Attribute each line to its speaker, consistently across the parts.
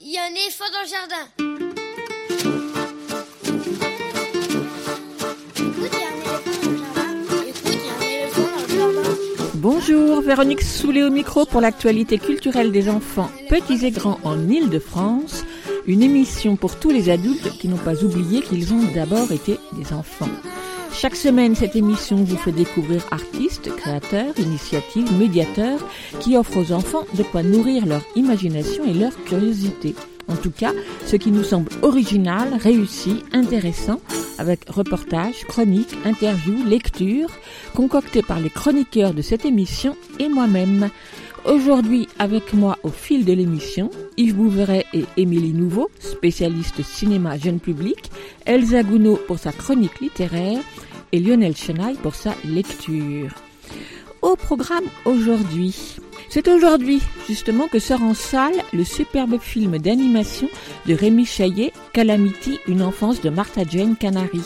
Speaker 1: Il y a un éléphant dans le jardin.
Speaker 2: Bonjour, Véronique Soulet au micro pour l'actualité culturelle des enfants petits et grands en Île-de-France, une émission pour tous les adultes qui n'ont pas oublié qu'ils ont d'abord été des enfants. Chaque semaine, cette émission vous fait découvrir artistes, créateurs, initiatives, médiateurs qui offrent aux enfants de quoi nourrir leur imagination et leur curiosité. En tout cas, ce qui nous semble original, réussi, intéressant, avec reportages, chroniques, interviews, lectures, concoctés par les chroniqueurs de cette émission et moi-même. Aujourd'hui, avec moi au fil de l'émission, Yves Bouveret et Émilie Nouveau, spécialistes cinéma jeune public, Elsa Gounod pour sa chronique littéraire et Lionel Chenaille pour sa lecture. Au programme aujourd'hui, c'est aujourd'hui justement que sort en salle le superbe film d'animation de Rémi Chaillet, Calamity, une enfance de Martha Jane Canary.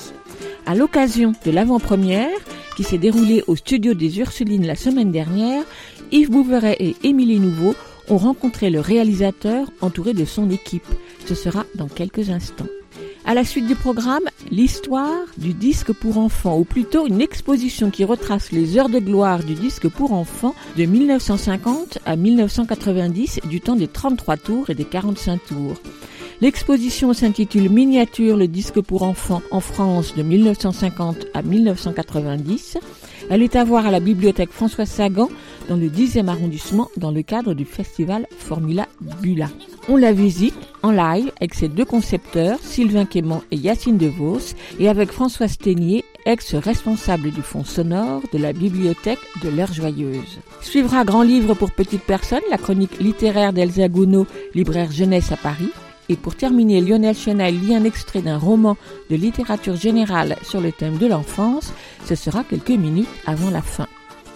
Speaker 2: À l'occasion de l'avant-première, qui s'est déroulée au studio des Ursulines la semaine dernière, Yves Bouveret et Émilie Nouveau ont rencontré le réalisateur entouré de son équipe. Ce sera dans quelques instants. À la suite du programme, l'histoire du disque pour enfants, ou plutôt une exposition qui retrace les heures de gloire du disque pour enfants de 1950 à 1990 du temps des 33 tours et des 45 tours. L'exposition s'intitule Miniature, le disque pour enfants en France de 1950 à 1990. Elle est à voir à la bibliothèque François Sagan dans le 10e arrondissement dans le cadre du festival Formula Bula. On la visite en live avec ses deux concepteurs, Sylvain Quément et Yacine DeVos, et avec François Ténier, ex-responsable du fonds sonore de la bibliothèque de l'Heure Joyeuse. Suivra Grand Livre pour Petites Personnes, la chronique littéraire d'Elsa Gounod, libraire jeunesse à Paris. Et pour terminer, Lionel Chenaille lit un extrait d'un roman de littérature générale sur le thème de l'enfance. Ce sera quelques minutes avant la fin.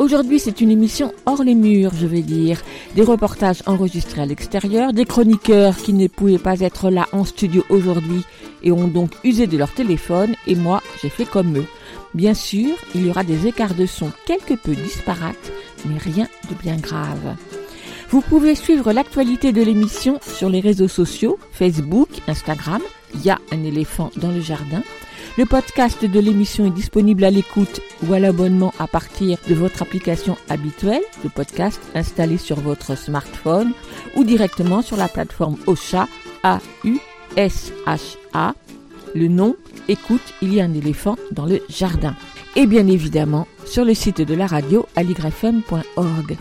Speaker 2: Aujourd'hui, c'est une émission hors les murs, je vais dire. Des reportages enregistrés à l'extérieur, des chroniqueurs qui ne pouvaient pas être là en studio aujourd'hui et ont donc usé de leur téléphone, et moi, j'ai fait comme eux. Bien sûr, il y aura des écarts de son quelque peu disparates, mais rien de bien grave. Vous pouvez suivre l'actualité de l'émission sur les réseaux sociaux, Facebook, Instagram, il y a un éléphant dans le jardin. Le podcast de l'émission est disponible à l'écoute ou à l'abonnement à partir de votre application habituelle de podcast installée sur votre smartphone ou directement sur la plateforme OSHA, A-U-S-H-A. Le nom, écoute, il y a un éléphant dans le jardin. Et bien évidemment, sur le site de la radio aligrefm.org.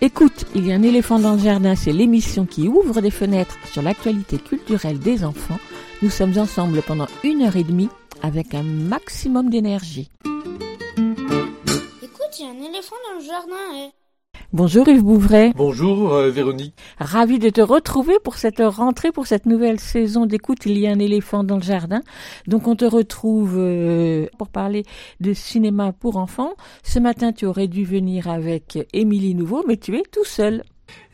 Speaker 2: Écoute, il y a un éléphant dans le jardin, c'est l'émission qui ouvre des fenêtres sur l'actualité culturelle des enfants. Nous sommes ensemble pendant une heure et demie avec un maximum d'énergie.
Speaker 1: Écoute, il y a un éléphant dans le jardin. eh.
Speaker 2: Bonjour Yves Bouvray,
Speaker 3: Bonjour euh, Véronique.
Speaker 2: ravi de te retrouver pour cette rentrée, pour cette nouvelle saison d'écoute. Il y a un éléphant dans le jardin. Donc on te retrouve euh, pour parler de cinéma pour enfants. Ce matin, tu aurais dû venir avec Émilie Nouveau, mais tu es tout seul.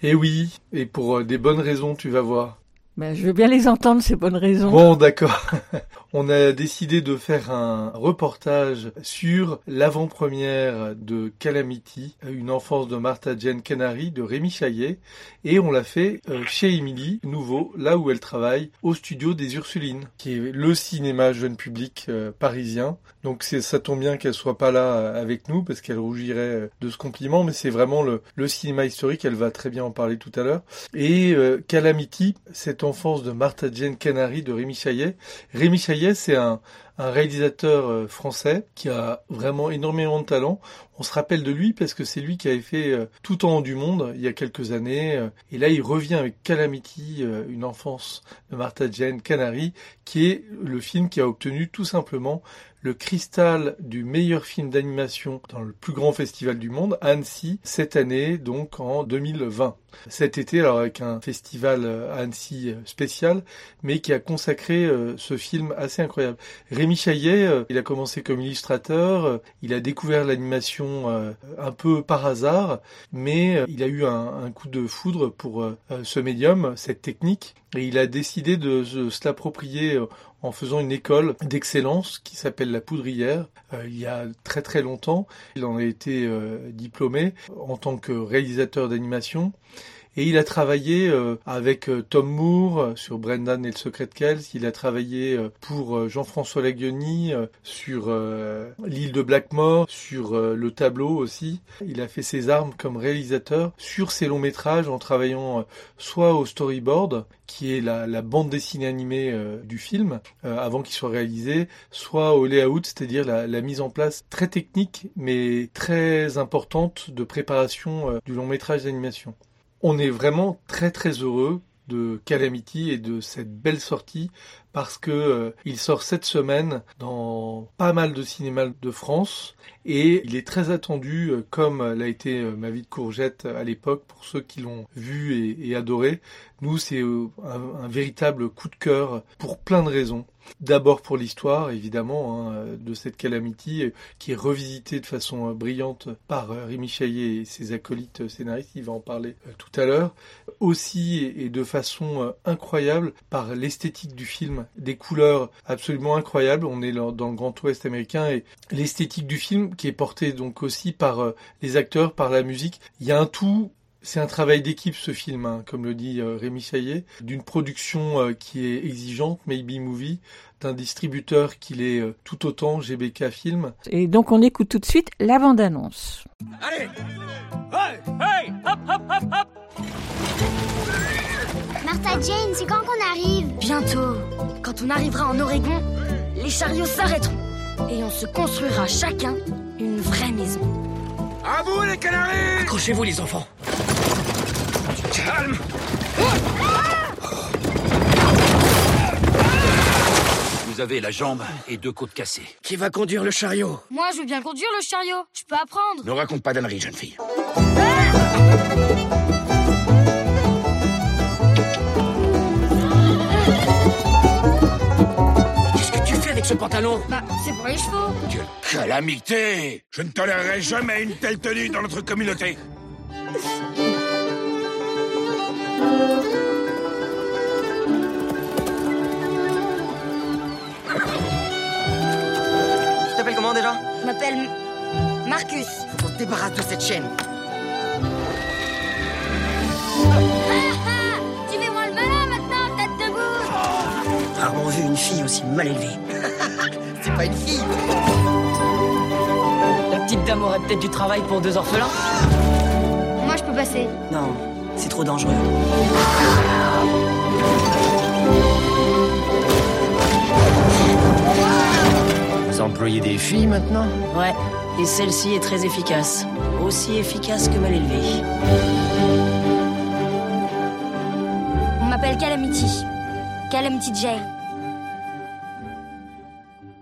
Speaker 3: Eh oui, et pour euh, des bonnes raisons, tu vas voir.
Speaker 2: Ben, je veux bien les entendre, ces bonnes raisons.
Speaker 3: Bon, d'accord. On a décidé de faire un reportage sur l'avant-première de Calamity, une enfance de Martha Jane Canary de Rémi Chaillet, et on l'a fait euh, chez Émilie Nouveau, là où elle travaille, au studio des Ursulines, qui est le cinéma jeune public euh, parisien. Donc c'est ça tombe bien qu'elle soit pas là euh, avec nous parce qu'elle rougirait de ce compliment, mais c'est vraiment le, cinéma historique. Elle va très bien en parler tout à l'heure. Et euh, Calamity, cette enfance de Martha Jane Canary de Rémi Chaillet. Rémi Chaillet, c'est un, réalisateur euh, français qui a vraiment énormément de talent. On se rappelle de lui parce que c'est lui qui avait fait euh, Tout en haut du monde il y a quelques années. euh, Et là, il revient avec Calamity, euh, une enfance de Martha Jane Canary, qui est le film qui a obtenu tout simplement le cristal du meilleur film d'animation dans le plus grand festival du monde, Annecy, cette année, donc en 2020. Cet été, alors avec un festival Annecy spécial, mais qui a consacré ce film assez incroyable. Rémi Chaillet, il a commencé comme illustrateur, il a découvert l'animation euh, un peu par hasard, mais euh, il a eu un, coup de foudre pour euh, ce médium, cette technique, et il a décidé de se, l'approprier en faisant une école d'excellence qui s'appelle la Poudrière. Il y a très très longtemps, il en a été diplômé en tant que réalisateur d'animation. Et il a travaillé euh, avec euh, Tom Moore sur Brendan et le secret de Kells. Il a travaillé pour Jean-François Laguioni sur l'île de Blackmore, sur le tableau aussi. Il a fait ses armes comme réalisateur sur ses longs métrages en travaillant soit au storyboard, qui est la, bande dessinée animée du film, avant qu'il soit réalisé, soit au layout, c'est-à-dire la mise en place très technique mais très importante de préparation du long métrage d'animation. On est vraiment très très heureux de Calamity et de cette belle sortie parce que euh, il sort cette semaine dans pas mal de cinémas de France et il est très attendu euh, comme l'a été euh, Ma vie de courgette à l'époque pour ceux qui l'ont vu et, adoré. Nous c'est un, véritable coup de cœur pour plein de raisons. D'abord pour l'histoire, évidemment, hein, de cette calamity qui est revisitée de façon brillante par Rémi Chaillet et ses acolytes scénaristes, il va en parler tout à l'heure. Aussi et de façon incroyable par l'esthétique du film des couleurs absolument incroyables. On est dans le Grand Ouest américain et l'esthétique du film qui est portée donc aussi par euh, les acteurs, par la musique. Il y a un tout c'est un travail d'équipe ce film, hein, comme le dit euh, Rémi Chaillet, d'une production euh, qui est exigeante, Maybe Movie, d'un distributeur qui l'est tout autant, GBK Film.
Speaker 2: Et donc on écoute tout de suite la bande-annonce.
Speaker 4: Allez Hey Hey Hop hop hop hop
Speaker 1: Martha Jane, c'est quand qu'on arrive
Speaker 5: Bientôt. Quand on arrivera en Oregon, les chariots s'arrêteront. Et on se construira chacun une vraie maison.
Speaker 4: À vous les canaris
Speaker 6: Accrochez-vous les enfants.
Speaker 4: Calme
Speaker 6: Vous avez la jambe et deux côtes cassées.
Speaker 4: Qui va conduire le chariot?
Speaker 1: Moi, je veux bien conduire le chariot. Je peux apprendre.
Speaker 6: Ne raconte pas d'âneries, jeune fille. Ce pantalon?
Speaker 1: Bah, c'est pour les chevaux.
Speaker 6: Quelle calamité Je ne tolérerai jamais une telle tenue dans notre communauté.
Speaker 7: Tu t'appelles comment déjà?
Speaker 1: Je m'appelle Marcus.
Speaker 7: Faut qu'on se débarrasse de cette chaîne. Fille aussi mal élevée. C'est pas une fille.
Speaker 8: La petite dame aurait peut-être du travail pour deux orphelins
Speaker 1: Moi, je peux passer.
Speaker 7: Non, c'est trop dangereux.
Speaker 6: Vous employez des filles maintenant
Speaker 8: Ouais, et celle-ci est très efficace. Aussi efficace que mal élevée.
Speaker 1: On m'appelle Calamity. Calamity Jane.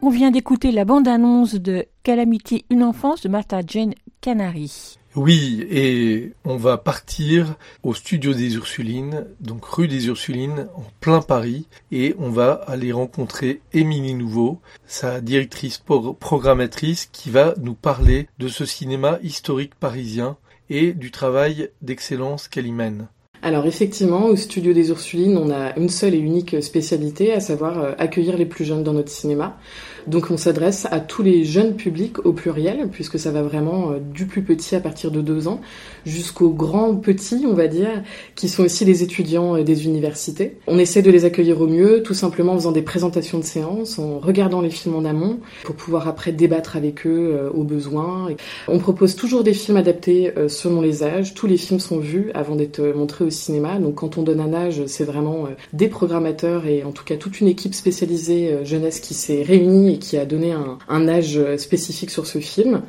Speaker 2: On vient d'écouter la bande-annonce de Calamity, une enfance de Martha Jane Canary.
Speaker 3: Oui, et on va partir au studio des Ursulines, donc rue des Ursulines, en plein Paris, et on va aller rencontrer Émilie Nouveau, sa directrice programmatrice, qui va nous parler de ce cinéma historique parisien et du travail d'excellence qu'elle y mène.
Speaker 9: Alors effectivement, au studio des Ursulines, on a une seule et unique spécialité, à savoir euh, accueillir les plus jeunes dans notre cinéma. Donc on s'adresse à tous les jeunes publics au pluriel, puisque ça va vraiment euh, du plus petit à partir de deux ans jusqu'aux grands petits, on va dire, qui sont aussi les étudiants euh, des universités. On essaie de les accueillir au mieux, tout simplement en faisant des présentations de séances, en regardant les films en amont, pour pouvoir après débattre avec eux au besoin. On propose toujours des films adaptés selon les âges. Tous les films sont vus avant d'être montrés au cinéma. Donc quand on donne un âge, c'est vraiment des programmateurs et en tout cas toute une équipe spécialisée jeunesse qui s'est réunie qui a donné un, âge spécifique sur ce film.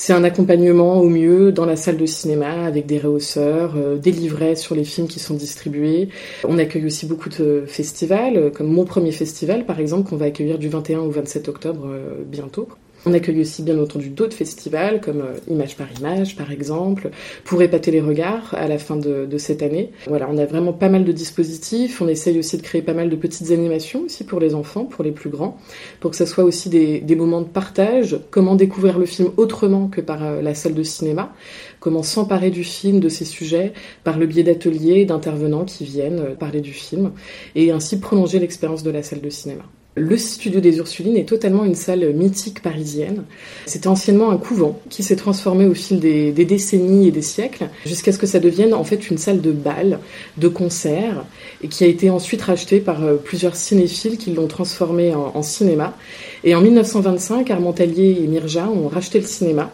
Speaker 9: C'est un accompagnement au mieux dans la salle de cinéma avec des rehausseurs, euh, des livrets sur les films qui sont distribués. On accueille aussi beaucoup de festivals, euh, comme mon premier festival par exemple qu'on va accueillir du 21 au 27 octobre euh, bientôt. On accueille aussi bien entendu d'autres festivals comme euh, Image par Image par exemple, pour épater les regards à la fin de, cette année. Voilà, on a vraiment pas mal de dispositifs, on essaye aussi de créer pas mal de petites animations aussi pour les enfants, pour les plus grands, pour que ça soit aussi des, moments de partage, comment découvrir le film autrement que par euh, la salle de cinéma, comment s'emparer du film, de ses sujets, par le biais d'ateliers, d'intervenants qui viennent euh, parler du film, et ainsi prolonger l'expérience de la salle de cinéma. Le studio des Ursulines est totalement une salle mythique parisienne. C'était anciennement un couvent qui s'est transformé au fil des, décennies et des siècles jusqu'à ce que ça devienne en fait une salle de bal, de concert et qui a été ensuite rachetée par euh, plusieurs cinéphiles qui l'ont transformé en, en, cinéma. Et en 1925, Armand Tallier et Mirja ont racheté le cinéma.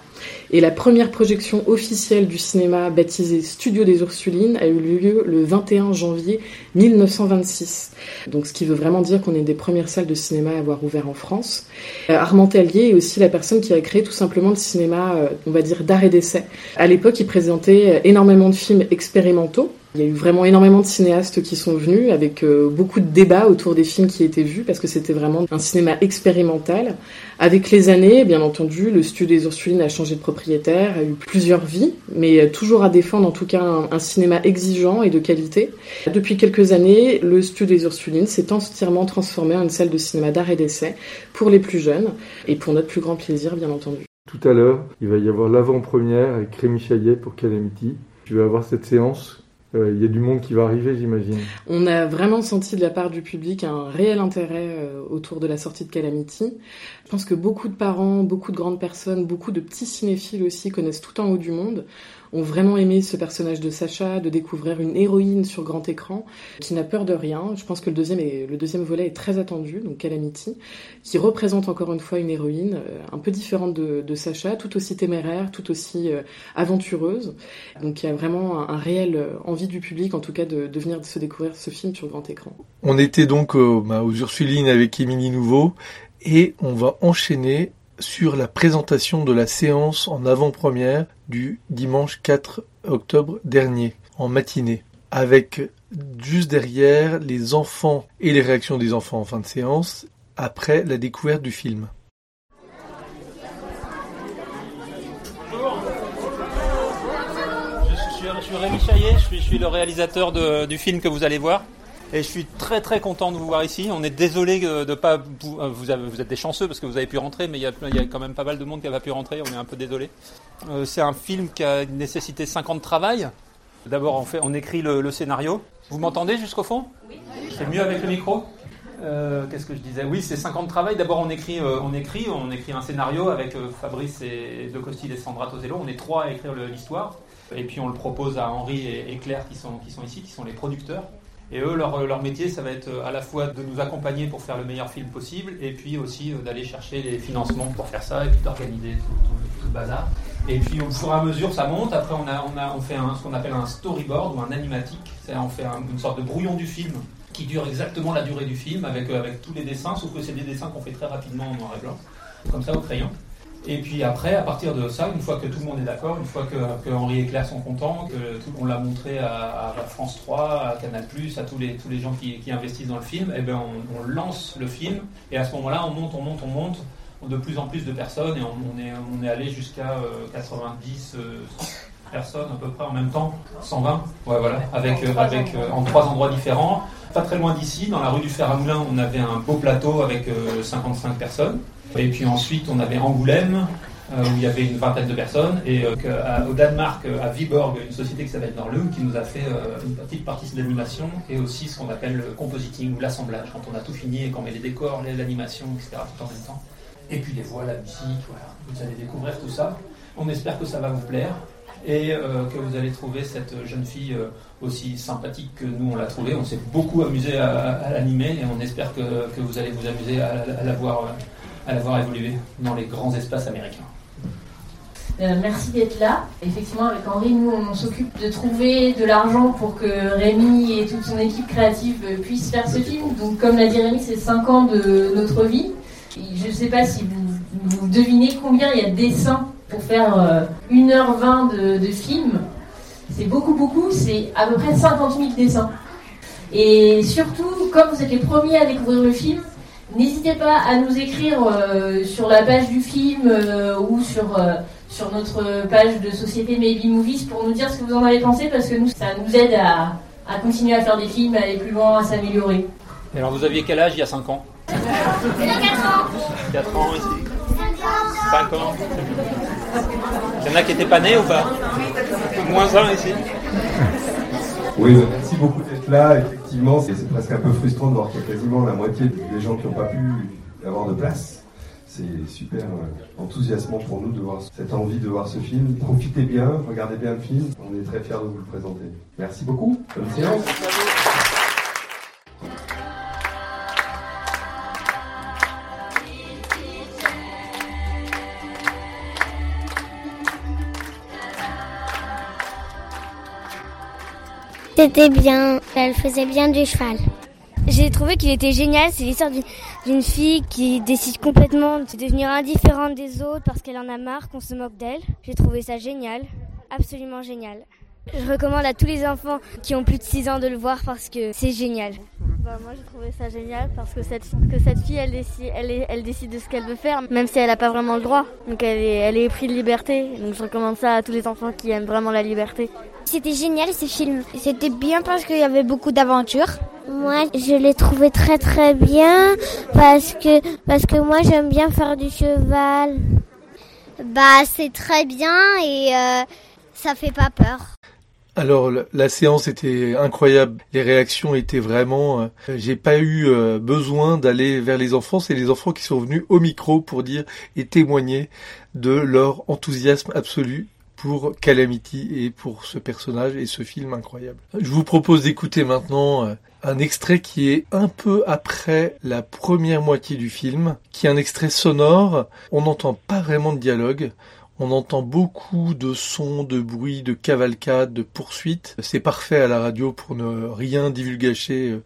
Speaker 9: Et la première projection officielle du cinéma baptisée Studio des Ursulines a eu lieu le 21 janvier 1926. Donc ce qui veut vraiment dire qu'on est des premières salles de cinéma à avoir ouvert en France. Euh, Armand Tellier est aussi la personne qui a créé tout simplement le cinéma, euh, on va dire, d'art et d'essai. À l'époque, il présentait énormément de films expérimentaux il y a eu vraiment énormément de cinéastes qui sont venus avec euh, beaucoup de débats autour des films qui étaient vus parce que c'était vraiment un cinéma expérimental. Avec les années, bien entendu, le studio des Ursulines a changé de propriétaire, a eu plusieurs vies, mais toujours à défendre en tout cas un, un cinéma exigeant et de qualité. Depuis quelques années, le studio des Ursulines s'est entièrement transformé en une salle de cinéma d'art et d'essai pour les plus jeunes et pour notre plus grand plaisir, bien entendu.
Speaker 3: Tout à l'heure, il va y avoir l'avant-première avec Rémi Chaillet pour Calamity. Tu vas avoir cette séance euh, il y a du monde qui va arriver, j'imagine.
Speaker 9: On a vraiment senti de la part du public un réel intérêt euh, autour de la sortie de Calamity. Je pense que beaucoup de parents, beaucoup de grandes personnes, beaucoup de petits cinéphiles aussi connaissent tout en haut du monde ont vraiment aimé ce personnage de Sacha, de découvrir une héroïne sur grand écran qui n'a peur de rien. Je pense que le deuxième, le deuxième volet est très attendu, donc Calamity, qui représente encore une fois une héroïne euh, un peu différente de, Sacha, tout aussi téméraire, tout aussi euh, aventureuse. Donc il y a vraiment un, un, réel euh, envie du public, en tout cas, de, de venir se découvrir ce film sur grand écran.
Speaker 3: On était donc bah, aux Ursulines avec Émilie Nouveau et on va enchaîner sur la présentation de la séance en avant-première du dimanche 4 octobre dernier, en matinée, avec juste derrière les enfants et les réactions des enfants en fin de séance, après la découverte du film.
Speaker 10: Je suis, je suis Rémi Chaillet, je suis, le réalisateur du film que vous allez voir. Et je suis très très content de vous voir ici. On est désolé de pas vous, vous, avez, vous êtes des chanceux parce que vous avez pu rentrer, mais il y, a, il y a quand même pas mal de monde qui n'a pas pu rentrer. On est un peu désolé. Euh, c'est un film qui a nécessité 5 ans de travail. D'abord, on, fait, on écrit le, le scénario. Vous m'entendez jusqu'au fond? Oui. C'est mieux avec le micro euh, Qu'est-ce que je disais? Oui, c'est 5 ans de travail. D'abord, on écrit, euh, on écrit, on écrit un scénario avec euh, Fabrice et De Costil et Sandra Tosello. On est trois à écrire l'histoire. Et puis on le propose à Henri et, et Claire qui sont, qui sont ici, qui sont les producteurs. Et eux, leur, leur, métier, ça va être à la fois de nous accompagner pour faire le meilleur film possible, et puis aussi d'aller chercher les financements pour faire ça, et puis d'organiser tout, tout, le bazar. Et puis au fur et à mesure, ça monte. Après, on, a, on, a, on fait ce qu'on appelle un storyboard ou un animatique. On fait un, une sorte de brouillon du film qui dure exactement la durée du film avec, avec tous les dessins, sauf que c'est des dessins qu'on fait très rapidement en noir et blanc, comme ça au crayon. Et puis après, à partir de ça, une fois que tout le monde est d'accord, une fois que, que, Henri et Claire sont contents, que tout, on l'a montré à, à, France 3, à Canal+, à tous les, tous les gens qui, qui investissent dans le film, et ben on, on, lance le film, et à ce moment-là, on monte, on monte, on monte, de plus en plus de personnes, et on, on est, on est allé jusqu'à euh, 90 euh, personnes à peu près en même temps, 120, ouais, voilà, avec, euh, avec en trois endroits différents. Pas très loin d'ici, dans la rue du Fer à Moulin, on avait un beau plateau avec 55 personnes. Et puis ensuite, on avait Angoulême, euh, où il y avait une vingtaine de personnes, et euh, au Danemark, à Viborg, une société qui s'appelle Norlum, qui nous a fait euh, une petite partie de l'animation, et aussi ce qu'on appelle le compositing, ou l'assemblage, quand on a tout fini et qu'on met les décors, l'animation, etc., tout en même temps. Et puis les voix, la musique, voilà. Vous allez découvrir tout ça. On espère que ça va vous plaire et que vous allez trouver cette jeune fille aussi sympathique que nous on l'a trouvée. On s'est beaucoup amusé à, l'animer et on espère que, vous allez vous amuser à la voir à la voir évoluer dans les grands espaces américains.
Speaker 11: Euh, merci d'être là. Effectivement, avec Henri, nous, on s'occupe de trouver de l'argent pour que Rémi et toute son équipe créative puissent faire ce film. Donc, comme l'a dit Rémi, c'est 5 ans de notre vie. Je ne sais pas si vous, vous, devinez combien il y a de dessins pour faire euh, 1h20 de, de film. C'est beaucoup, beaucoup. C'est à peu près 50 000 dessins. Et surtout, comme vous êtes les premiers à découvrir le film, N'hésitez pas à nous écrire euh, sur la page du film euh, ou sur, euh, sur notre page de Société Maybe Movies pour nous dire ce que vous en avez pensé parce que nous, ça nous aide à, à continuer à faire des films, à aller plus loin, à s'améliorer.
Speaker 10: Et alors vous aviez quel âge il y a 5 ans
Speaker 1: 4 ans
Speaker 10: 4 ans ici 5 ans Il y en a qui n'étaient pas nés ou pas Moins 1 ici
Speaker 3: Oui, merci beaucoup d'être là.
Speaker 12: C'est presque un peu frustrant de voir qu'il y a quasiment la moitié des gens qui n'ont pas pu avoir de place. C'est super euh, enthousiasmant pour nous de voir cette envie de voir ce film. Profitez bien, regardez bien le film. On est très fiers de vous le présenter. Merci beaucoup. Bonne séance.
Speaker 13: C'était bien. Elle faisait bien du cheval.
Speaker 14: J'ai trouvé qu'il était génial. C'est l'histoire d'une fille qui décide complètement de devenir indifférente des autres parce qu'elle en a marre qu'on se moque d'elle. J'ai trouvé ça génial. Absolument génial. Je recommande à tous les enfants qui ont plus de 6 ans de le voir parce que c'est génial.
Speaker 15: Bah, moi j'ai trouvé ça génial parce que cette, que cette fille elle décide, elle, elle décide de ce qu'elle veut faire même si elle n'a pas vraiment le droit. Donc elle est, elle est prise de liberté. Donc je recommande ça à tous les enfants qui aiment vraiment la liberté.
Speaker 16: C'était génial ce film. C'était bien parce qu'il y avait beaucoup d'aventures.
Speaker 13: Moi, je l'ai trouvé très très bien parce que parce que moi j'aime bien faire du cheval.
Speaker 16: Bah, c'est très bien et euh, ça fait pas peur.
Speaker 3: Alors la séance était incroyable, les réactions étaient vraiment. Euh, j'ai pas eu euh, besoin d'aller vers les enfants, c'est les enfants qui sont venus au micro pour dire et témoigner de leur enthousiasme absolu pour Calamity et pour ce personnage et ce film incroyable. Je vous propose d'écouter maintenant euh, un extrait qui est un peu après la première moitié du film, qui est un extrait sonore. On n'entend pas vraiment de dialogue. On entend beaucoup de sons, de bruits, de cavalcades, de poursuites. C'est parfait à la radio pour ne rien divulgacher.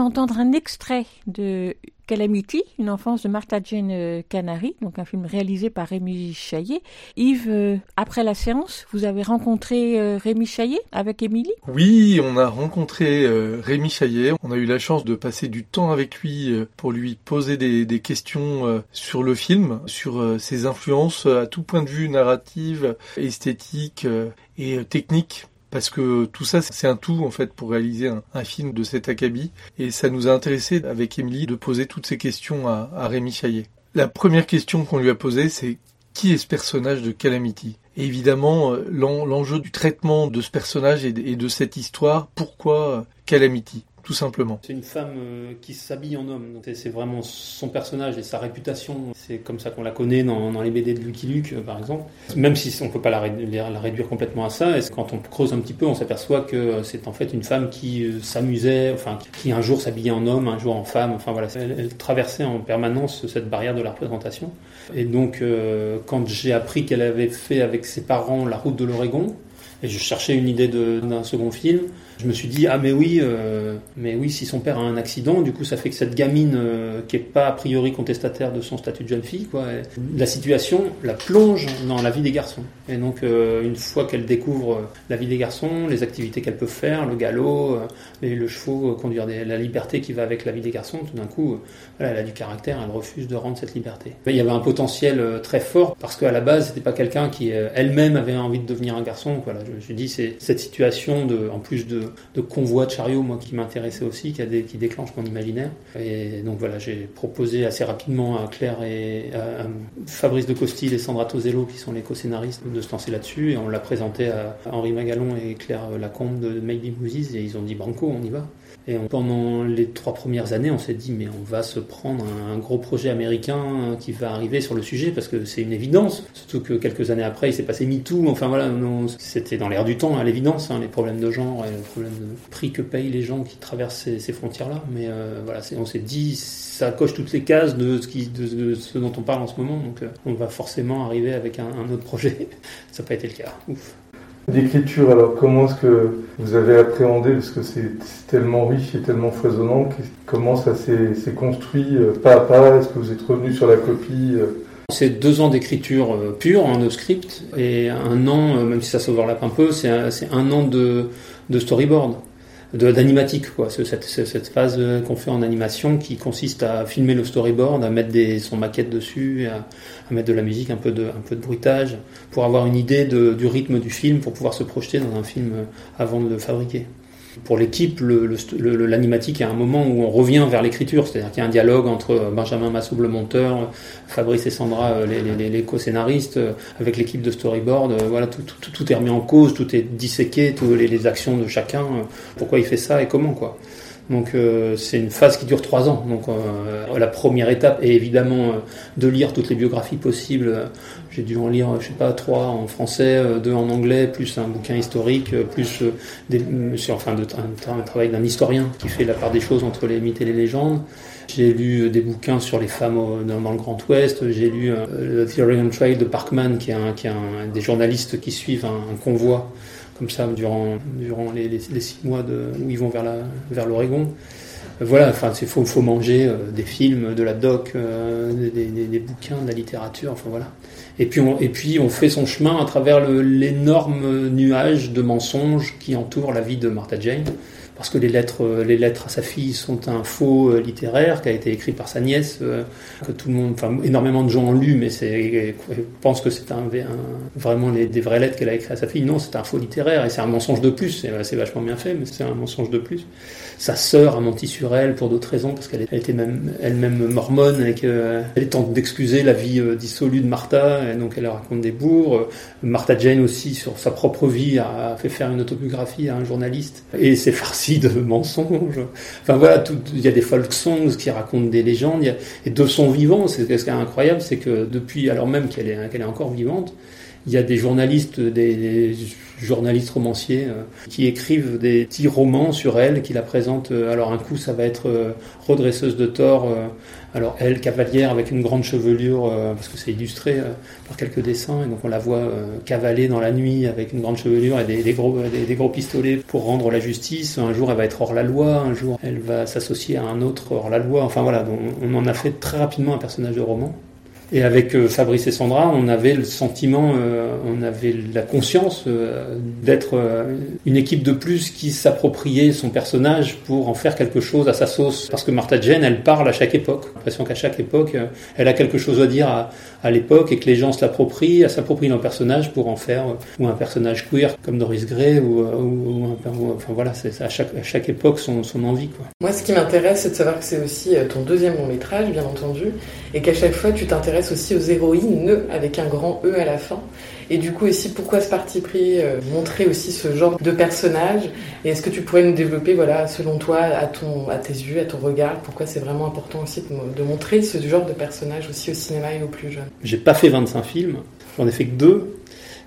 Speaker 2: Vient d'entendre un extrait de Calamity, une enfance de Martha Jane euh, Canary, donc un film réalisé par Rémi Chaillet. Yves, euh, après la séance, vous avez rencontré euh, Rémi Chaillet avec Émilie?
Speaker 3: Oui, on a rencontré Rémi Chaillet. On a eu la chance de passer du temps avec lui pour lui poser des, des questions sur le film, sur ses influences à tout point de vue narrative, esthétique et technique parce que tout ça c'est un tout en fait pour réaliser un, film de cet acabit. Et ça nous a intéressé avec Émilie de poser toutes ces questions à, Rémi Chaillet. La première question qu'on lui a posée c'est qui est ce personnage de Calamity? Et évidemment euh, l'enjeu du traitement de ce personnage et de cette histoire, pourquoi Calamity? Tout simplement.
Speaker 17: C'est une femme euh, qui s'habille en homme. C'est vraiment son personnage et sa réputation. C'est comme ça qu'on la connaît dans, les BD de Lucky Luke, euh, par exemple. Même si on ne peut pas la, réduire complètement à ça, quand on creuse un petit peu, on s'aperçoit que c'est en fait une femme qui euh, s'amusait, enfin, qui un jour s'habillait en homme, un jour en femme. Enfin voilà, elle, traversait en permanence cette barrière de la représentation. Et donc, quand j'ai appris qu'elle avait fait avec ses parents la route de l'Oregon, Et je cherchais une idée d'un second film. Je me suis dit ah mais oui, euh, mais oui si son père a un accident, du coup ça fait que cette gamine euh, qui est pas a priori contestataire de son statut de jeune fille, quoi, la situation la plonge dans la vie des garçons. Et donc euh, une fois qu'elle découvre la vie des garçons, les activités qu'elle peut faire, le galop, et le chevaux, conduire la liberté qui va avec la vie des garçons, tout d'un coup, elle a du caractère, elle refuse de rendre cette liberté. Il y avait un potentiel très fort parce qu'à la base c'était pas quelqu'un qui elle-même avait envie de devenir un garçon. Voilà, je me suis dit c'est cette situation de, en plus de de convoi de chariots, moi, qui m'intéressait aussi, qui, a qui déclenche mon imaginaire. Et donc voilà, j'ai proposé assez rapidement à Claire et à, Fabrice de Costil et Sandra Tosello, qui sont les co-scénaristes, de se lancer là-dessus. Et on l'a présenté à Henri Magalon et Claire Lacombe de Maybe Movies, et ils ont dit Banco, on y va. Et pendant les trois premières années, on s'est dit, mais on va se prendre un, gros projet américain qui va arriver sur le sujet, parce que c'est une évidence. Surtout que quelques années après, il s'est passé MeToo. Enfin voilà, c'était dans l'air du temps, à l'évidence, hein, les problèmes de genre et les problèmes de prix que payent les gens qui traversent ces, frontières-là. Mais euh, voilà, on s'est dit, ça coche toutes les cases de ce, qui, ce dont on parle en ce moment. Donc euh, on va forcément arriver avec un, un autre projet. ça n'a pas été le cas. Ouf.
Speaker 18: D'écriture, alors comment est-ce que vous avez appréhendé, parce que c'est tellement riche et tellement foisonnant, comment ça s'est construit euh, pas à pas? Est-ce que vous êtes revenu sur la copie euh?
Speaker 17: c'est deux ans d'écriture euh, pure en script et un an, même si ça s'overlappe un peu, c'est un, an de storyboard d'animatique, quoi. Cette, cette phase qu'on fait en animation qui consiste à filmer le storyboard, à mettre des, son maquette dessus, à, à, mettre de la musique, un peu de, un peu de bruitage, pour avoir une idée de, du rythme du film, pour pouvoir se projeter dans un film avant de le fabriquer pour l'équipe, l'animatique, il y a un moment où on revient vers l'écriture, c'est-à-dire qu'il y a un dialogue entre Benjamin Massoub, le monteur, Fabrice et Sandra, euh, les, les, co-scénaristes, euh, avec l'équipe de storyboard. Euh, voilà, tout, tout, tout, est remis en cause, tout est disséqué, toutes les, les actions de chacun, pourquoi il fait ça et comment, quoi. Donc euh, c'est une phase qui dure trois ans. Donc euh, la première étape est évidemment euh, de lire toutes les biographies possibles. J'ai dû en lire, je sais pas, trois en français, deux en anglais, plus un bouquin historique, plus des, enfin un, travail d'un historien qui fait la part des choses entre les mythes et les légendes. J'ai lu des bouquins sur les femmes dans, le Grand Ouest. J'ai lu The Oregon Trail de Parkman, qui est, un, qui est des journalistes qui suivent un, convoi comme ça durant, durant les, six mois où ils vont vers, la, vers l'Oregon. Voilà, enfin, il faut, faut manger euh, des films, de la doc, euh, des, des, bouquins, de la littérature, enfin voilà. Et puis, on, et puis on fait son chemin à travers l'énorme nuage de mensonges qui entoure la vie de Martha Jane parce que les lettres, euh, les lettres à sa fille sont un faux euh, littéraire qui a été écrit par sa nièce, euh, que tout le monde, enfin énormément de gens ont lu, mais c'est, pensent que c'est un, vraiment les, des vraies lettres qu'elle a écrites à sa fille. Non, c'est un faux littéraire et c'est un mensonge de plus. C'est vachement bien fait, mais c'est un mensonge de plus. Sa sœur a menti sur elle pour d'autres raisons, parce qu'elle était même elle-même mormone et qu'elle tente d'excuser la vie dissolue de Martha, et donc elle raconte des bourgs. Martha Jane aussi, sur sa propre vie, a fait faire une autobiographie à un journaliste et c'est farci de mensonges. Enfin voilà, il y a des folk songs qui racontent des légendes, et de son vivant. Ce qui est incroyable, c'est que depuis, alors même qu'elle est, qu'elle est encore vivante, il y a des journalistes, des, journalistes romanciers euh, qui écrivent des petits romans sur elle, qui la présentent. Euh, alors un coup, ça va être euh, redresseuse de tort. alors elle, cavalière avec une grande chevelure, parce que c'est illustré par quelques dessins, et donc on la voit cavaler dans la nuit avec une grande chevelure et des, gros, pistolets pour rendre la justice. Un jour, elle va être hors la loi. Un jour, elle va s'associer à un autre hors la loi. Enfin voilà, on en a fait très rapidement un personnage de roman. Et avec euh, Fabrice et Sandra, on avait le sentiment, euh, on avait la conscience euh, d'être une équipe de plus qui s'appropriait son personnage pour en faire quelque chose à sa sauce. Parce que Martha Jane, elle parle à chaque époque. J'ai l'impression qu'à chaque époque, elle a quelque chose à dire à, à l'époque et que les gens se l'approprient, elle s'approprie leur personnage pour en faire ou un personnage queer comme Doris Gray ou, ou, un, enfin voilà, c'est à chaque, à chaque époque son, son envie. Quoi.
Speaker 9: Moi, ce qui m'intéresse, c'est de savoir que c'est aussi ton deuxième long métrage, bien entendu, et qu'à chaque fois, tu t'intéresses aussi aux héroïnes, avec un grand E à la fin. Et du coup aussi, pourquoi ce parti pris euh, Montrer aussi ce genre de personnage? Et est-ce que tu pourrais nous développer, voilà, selon toi, à, ton, à tes yeux, à ton regard, pourquoi c'est vraiment important aussi de, montrer ce genre de personnage aussi au cinéma et aux plus jeunes?
Speaker 17: J'ai pas fait 25 films, j'en ai fait que deux.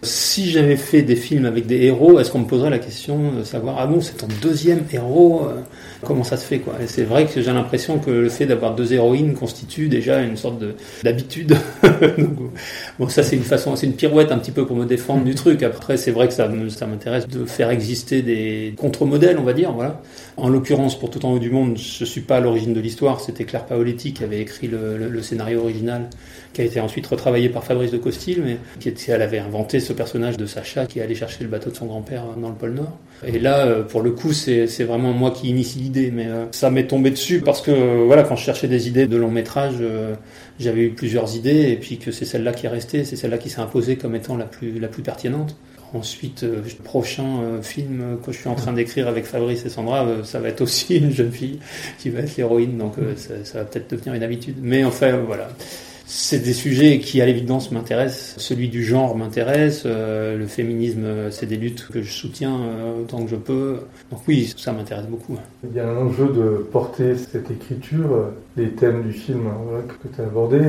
Speaker 17: Si j'avais fait des films avec des héros, est-ce qu'on me poserait la question de savoir ah bon c'est ton deuxième héros euh, Comment ça se fait quoi Et c'est vrai que j'ai l'impression que le fait d'avoir deux héroïnes constitue déjà une sorte de d'habitude. bon ça c'est une façon, c'est une pirouette un petit peu pour me défendre du truc. Après c'est vrai que ça, ça m'intéresse de faire exister des contre-modèles on va dire voilà. En l'occurrence pour Tout en haut du monde, je suis pas à l'origine de l'histoire. C'était Claire Paoletti qui avait écrit le, le, le scénario original qui a été ensuite retravaillé par Fabrice de Costil, mais qui était, elle avait inventé ce personnage de Sacha qui allait chercher le bateau de son grand-père dans le pôle Nord. Et là, euh, pour le coup, c'est vraiment moi qui initie l'idée, mais euh, ça m'est tombé dessus parce que euh, voilà, quand je cherchais des idées de long métrage, j'avais eu plusieurs idées et puis que c'est celle-là qui est restée, c'est celle-là qui s'est imposée comme étant la plus la plus pertinente. Ensuite, le prochain film que je suis en train d'écrire avec Fabrice et Sandra, ça va être aussi une jeune fille qui va être l'héroïne, donc ça, ça va peut-être devenir une habitude. Mais enfin, voilà. C'est des sujets qui, à l'évidence, m'intéressent. Celui du genre m'intéresse. Euh, le féminisme, c'est des luttes que je soutiens euh, autant que je peux. Donc oui, ça m'intéresse beaucoup.
Speaker 3: Il y a un enjeu de porter cette écriture, euh, les thèmes du film hein, que tu as abordé.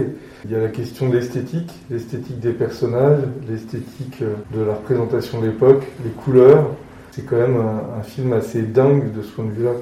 Speaker 3: Il y a la question d'esthétique, l'esthétique des personnages, l'esthétique de la représentation de l'époque, les couleurs. C'est quand même un, film assez dingue de ce point de vue-là.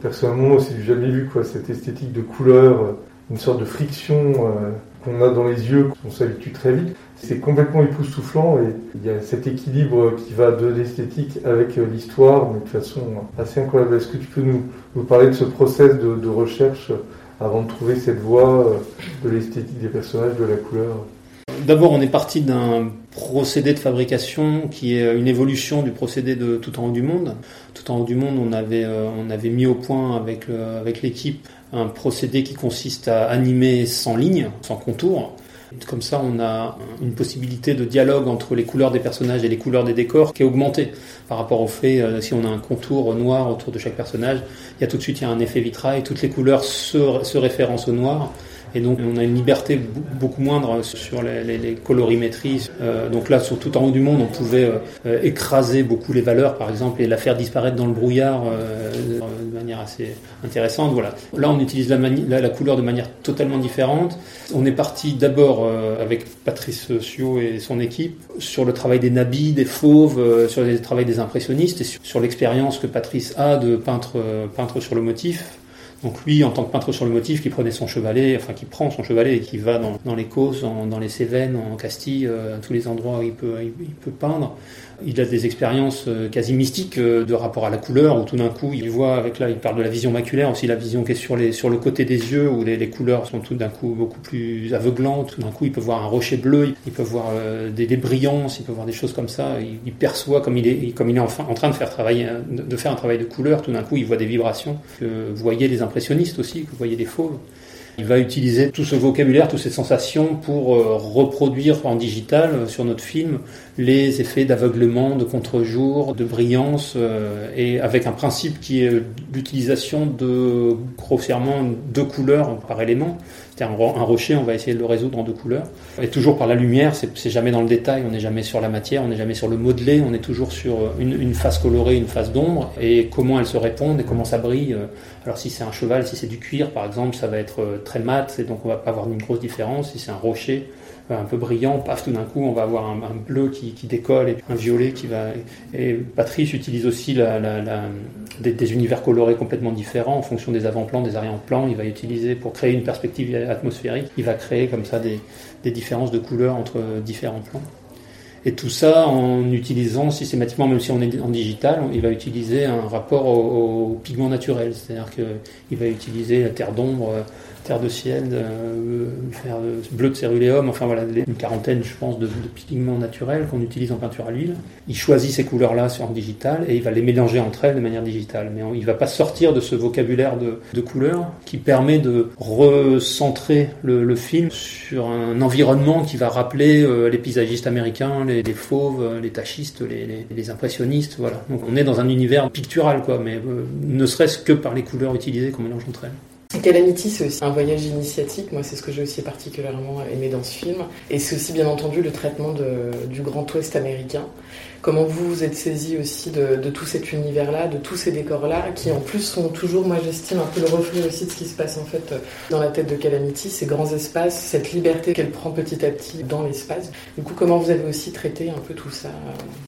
Speaker 3: Personnellement, j'ai jamais vu cette esthétique de couleurs une sorte de friction euh, qu'on a dans les yeux, qu'on s'habitue très vite. C'est complètement époustouflant et il y a cet équilibre qui va de l'esthétique avec euh, l'histoire, mais de façon assez incroyable. Est-ce que tu peux nous, nous parler de ce process de, recherche avant de trouver cette voie euh, de l'esthétique des personnages, de la couleur?
Speaker 17: D'abord, on est parti d'un procédé de fabrication qui est une évolution du procédé de Tout en haut du monde. Tout en haut du monde, on avait, on avait mis au point avec, avec l'équipe un procédé qui consiste à animer sans ligne, sans contour. Comme ça, on a une possibilité de dialogue entre les couleurs des personnages et les couleurs des décors qui est augmentée par rapport au fait, euh, si on a un contour noir autour de chaque personnage, il y a tout de suite il a un effet vitrail, toutes les couleurs se, se référencent au noir. Et donc on a une liberté beaucoup moindre sur les, colorimétries. Euh, donc là, sur tout en haut du monde, on pouvait euh, écraser beaucoup les valeurs, par exemple, et la faire disparaître dans le brouillard euh, de manière assez intéressante. Voilà. Là, on utilise la, la, la, couleur de manière totalement différente. On est parti d'abord euh, avec Patrice Sio et son équipe sur le travail des nabis, des fauves, euh, sur le travail des impressionnistes et sur, sur l'expérience que Patrice a de peintre, peintre sur le motif donc lui, en tant que peintre sur le motif, qui prenait son chevalet, enfin qui prend son chevalet et qui va dans, les Causses, dans, les Cévennes, en Castille, euh, à tous les endroits où il peut peindre. Il a des expériences euh, quasi mystiques euh, de rapport à la couleur, où tout d'un coup, il voit, avec là, il parle de la vision maculaire, aussi la vision qui est sur, les, sur le côté des yeux, où les, les couleurs sont tout d'un coup beaucoup plus aveuglantes. Tout d'un coup, il peut voir un rocher bleu, il peut voir euh, des, des, brillances, il peut voir des choses comme ça. Il, perçoit, comme il est, comme il est en train de faire, travailler, faire un travail de couleur, tout d'un coup, il voit des vibrations. Que voyez les impressionnistes aussi, que voyez des fauves. Il va utiliser tout ce vocabulaire, toutes ces sensations pour euh, reproduire en digital euh, sur notre film les effets d'aveuglement, de contre-jour, de brillance, euh, et avec un principe qui est l'utilisation de grossièrement deux couleurs par élément. C'est-à-dire un rocher, on va essayer de le résoudre en deux couleurs. Et toujours par la lumière, c'est jamais dans le détail, on n'est jamais sur la matière, on n'est jamais sur le modelé, on est toujours sur une, une face colorée, une face d'ombre, et comment elles se répondent et comment ça brille. Alors si c'est un cheval, si c'est du cuir par exemple, ça va être très mat, et donc on va pas avoir une grosse différence. Si c'est un rocher, un peu brillant, paf, tout d'un coup, on va avoir un, bleu qui, décolle et un violet qui va. Et Patrice utilise aussi des, univers colorés complètement différents en fonction des avant-plans, des arrière-plans. Il va utiliser pour créer une perspective atmosphérique. Il va créer comme ça des, différences de couleurs entre différents plans. Et tout ça en utilisant systématiquement, même si on est en digital, il va utiliser un rapport au, au pigment naturel. C'est-à-dire qu'il va utiliser la terre d'ombre terre de ciel, euh, faire bleu de céruléum, enfin voilà, une quarantaine, je pense, de, pigments naturels qu'on utilise en peinture à l'huile. Il choisit ces couleurs-là en digital et il va les mélanger entre elles de manière digitale. Mais on, il va pas sortir de ce vocabulaire de, couleurs qui permet de recentrer le, film sur un environnement qui va rappeler euh, les paysagistes américains, les, fauves, les tachistes, les, impressionnistes. Voilà. Donc on est dans un univers pictural, quoi, mais euh, ne serait-ce que par les couleurs utilisées qu'on mélange entre elles.
Speaker 9: Calamity, c'est aussi un voyage initiatique. Moi, c'est ce que j'ai aussi particulièrement aimé dans ce film. Et c'est aussi, bien entendu, le traitement du Grand Ouest américain. Comment vous vous êtes saisi aussi de, tout cet univers-là, de tous ces décors-là, qui en plus sont toujours, moi j'estime, un peu le reflet aussi de ce qui se passe en fait dans la tête de Calamity, ces grands espaces, cette liberté qu'elle prend petit à petit dans l'espace. Du coup, comment vous avez aussi traité un peu tout ça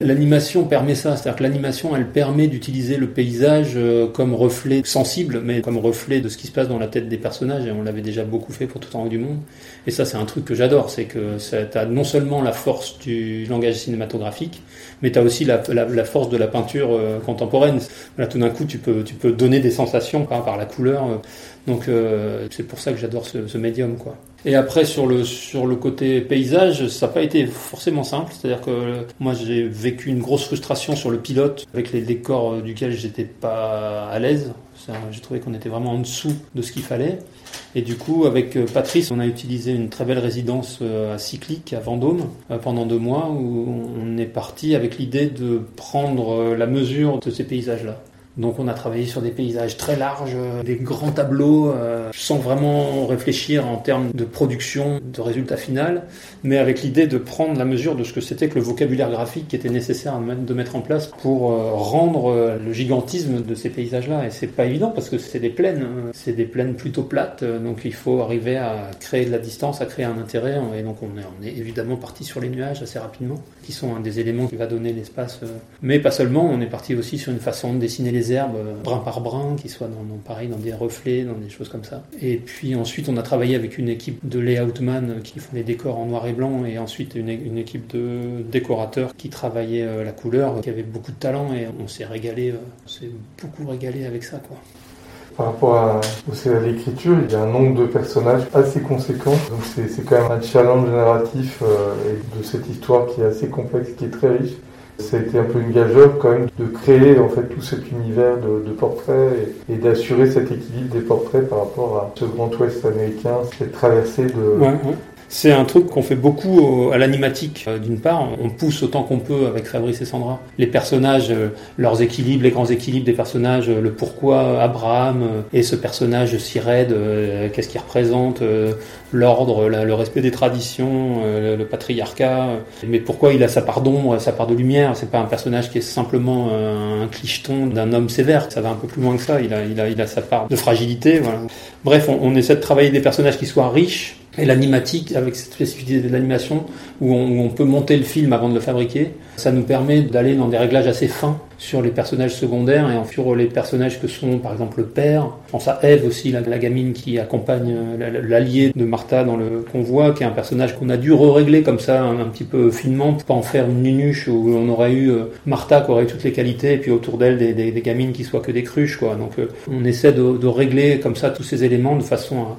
Speaker 17: L'animation permet ça, c'est-à-dire que l'animation, elle permet d'utiliser le paysage euh, comme reflet sensible, mais comme reflet de ce qui se passe dans la tête des personnages, et on l'avait déjà beaucoup fait pour tout en haut du monde. Et ça, c'est un truc que j'adore, c'est que ça a non seulement la force du langage cinématographique, mais tu as aussi la, force de la peinture euh, contemporaine. Là, tout d'un coup, tu peux, donner des sensations par, la couleur. Euh. Donc, euh, c'est pour ça que j'adore ce, médium, quoi. Et après, sur le, sur le côté paysage, ça n'a pas été forcément simple. C'est-à-dire que moi, j'ai vécu une grosse frustration sur le pilote, avec les décors duquel j'étais pas à l'aise. J'ai trouvé qu'on était vraiment en dessous de ce qu'il fallait. Et du coup, avec Patrice, on a utilisé une très belle résidence à Cyclique, à Vendôme, pendant deux mois, où on est parti avec l'idée de prendre la mesure de ces paysages-là. Donc on a travaillé sur des paysages très larges, des grands tableaux, euh, sans vraiment réfléchir en termes de production, de résultat final, mais avec l'idée de prendre la mesure de ce que c'était que le vocabulaire graphique qui était nécessaire de mettre en place pour euh, rendre euh, le gigantisme de ces paysages-là. Et c'est pas évident parce que c'est des plaines, c'est des plaines plutôt plates, donc il faut arriver à créer de la distance, à créer un intérêt. Et donc on on est évidemment parti sur les nuages assez rapidement, qui sont un des éléments qui va donner l'espace. Mais pas seulement, on est parti aussi sur une façon de dessiner les herbes brin par brin, qui soient dans, pareil, dans des reflets, dans des choses comme ça. Et puis ensuite, on a travaillé avec une équipe de layoutman qui font les décors en noir et blanc, et ensuite une, équipe de décorateurs qui travaillaient euh, la couleur, qui avait beaucoup de talent, et on s'est régalé, euh, on s'est beaucoup régalé avec ça, quoi.
Speaker 3: Par rapport à, à l'écriture, il y a un nombre de personnages assez conséquent. Donc c'est quand même un challenge narratif euh, de cette histoire qui est assez complexe, qui est très riche. Ça a été un peu une gageure quand même de créer en fait tout cet univers de, portraits et, d'assurer cet équilibre des portraits par rapport à ce grand ouest américain, cette traversée de.
Speaker 17: C'est un truc qu'on fait beaucoup à l'animatique. Euh, d'une part, on pousse autant qu'on peut avec Fabrice et Sandra. Les personnages, euh, leurs équilibres, les grands équilibres des personnages, euh, le pourquoi Abraham et ce personnage si raide, qu'est-ce qu'il représente, l'ordre, le respect des traditions, le patriarcat, mais pourquoi il a sa part d'ombre, sa part de lumière? C'est pas un personnage qui est simplement un clicheton d'un homme sévère. Ça va un peu plus loin que ça. Il a, il a, il a sa part de fragilité. Voilà. Bref, on essaie de travailler des personnages qui soient riches et l'animatique, avec cette spécificité de l'animation, où on, où on, peut monter le film avant de le fabriquer, ça nous permet d'aller dans des réglages assez fins sur les personnages secondaires et sur les personnages que sont par exemple le père. Je pense à Eve aussi, la, la gamine qui accompagne l'allié de Martha dans le convoi, qui est un personnage qu'on a dû re-régler comme ça un, un, petit peu finement pour pas en faire une nunuche où on aurait eu euh, Martha qui aurait eu toutes les qualités et puis autour d'elle des, des, des, gamines qui soient que des cruches. Quoi. Donc euh, on essaie de, de régler comme ça tous ces éléments de façon à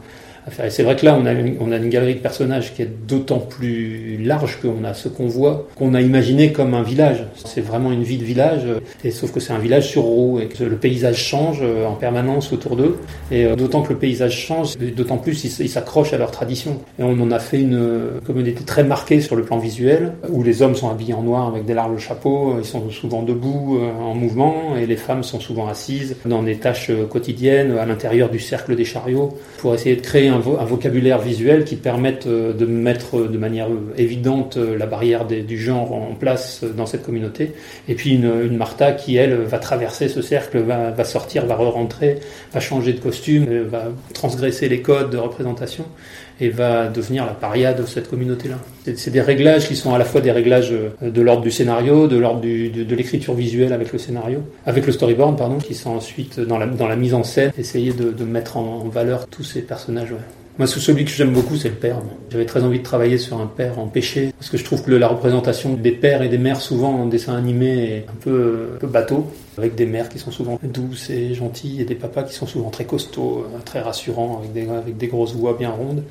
Speaker 17: et c'est vrai que là, on a, une, galerie de personnages qui est d'autant plus large qu'on a ce qu'on voit, qu'on a imaginé comme un village. C'est vraiment une vie de village, sauf que c'est un village sur roue, et que le paysage change euh, en permanence autour d'eux. Et euh, d'autant que le paysage change, d'autant plus ils s'accrochent à leur tradition. Et on en a fait une communauté très marquée sur le plan visuel, où les hommes sont habillés en noir avec des larges chapeaux, ils sont souvent debout, euh, en mouvement, et les femmes sont souvent assises dans des tâches quotidiennes, à l'intérieur du cercle des chariots, pour essayer de créer un un, vo un, vocabulaire visuel qui permette euh, de mettre de manière euh, évidente euh, la barrière du genre en place dans cette communauté. Et puis une, Martha qui, elle, va traverser ce cercle, va sortir, va re-rentrer, va changer de costume, va transgresser les codes de représentation et va devenir la paria de cette communauté-là. C'est des réglages qui sont à la fois des réglages de l'ordre du scénario, de l'ordre de, de l'écriture visuelle avec le scénario, avec le storyboard, pardon, qui sont ensuite dans la, dans la mise en scène, essayer de, de mettre en, en, valeur tous ces personnages. Ouais. Moi, celui que j'aime beaucoup, c'est le père. J'avais très envie de travailler sur un père en péché, parce que je trouve que la représentation des pères et des mères, souvent en dessin animé, est un peu, un peu bateau, avec des mères qui sont souvent douces et gentilles, et des papas qui sont souvent très costauds, très rassurants, avec des, avec des grosses voix bien rondes.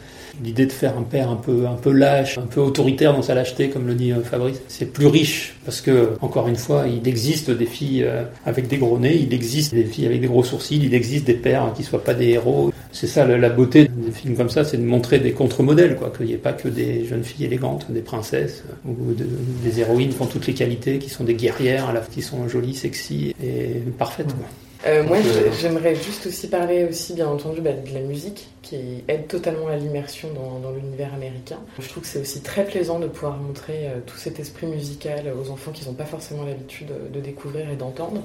Speaker 17: L'idée de faire un père un peu, un peu lâche, un peu autoritaire dans sa lâcheté, comme le dit Fabrice, c'est plus riche, parce que, encore une fois, il existe des filles avec des gros nez, il existe des filles avec des gros sourcils, il existe des pères qui soient pas des héros. C'est ça la beauté des films comme ça, c'est de montrer des contre-modèles, quoi, qu'il n'y ait pas que des jeunes filles élégantes, des princesses, ou de, des héroïnes qui ont toutes les qualités, qui sont des guerrières, qui sont jolies, sexy et parfaites. Quoi.
Speaker 9: Euh, moi, j'aimerais juste aussi parler aussi, bien entendu, bah, de la musique qui aide totalement à l'immersion dans, l'univers américain. Je trouve que c'est aussi très plaisant de pouvoir montrer euh, tout cet esprit musical aux enfants qui n'ont pas forcément l'habitude de découvrir et d'entendre.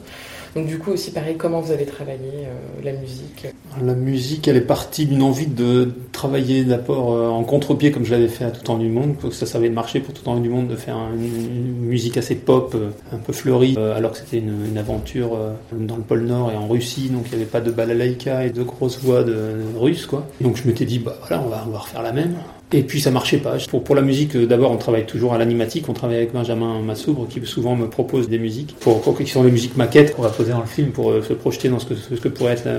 Speaker 9: Donc du coup aussi pareil, comment vous avez travaillé euh, la musique?
Speaker 17: La musique, elle est partie d'une envie de travailler d'abord en contre-pied comme je l'avais fait à Tout temps du monde, que ça servait de marcher pour Tout temps du monde de faire une, musique assez pop, un peu fleurie, alors que c'était une, une, aventure dans le pôle Nord et en Russie, donc il n'y avait pas de balalaïka et de grosses voix de, de russes quoi. Donc je m'étais dit, bah voilà, on va, on va refaire la même. Et puis ça marchait pas. Pour, la musique, euh, d'abord on travaille toujours à l'animatique, on travaille avec Benjamin Massoubre qui souvent me propose des musiques, pour, qui sont les musiques maquettes qu'on va poser dans le film pour euh, se projeter dans ce que, pourrait être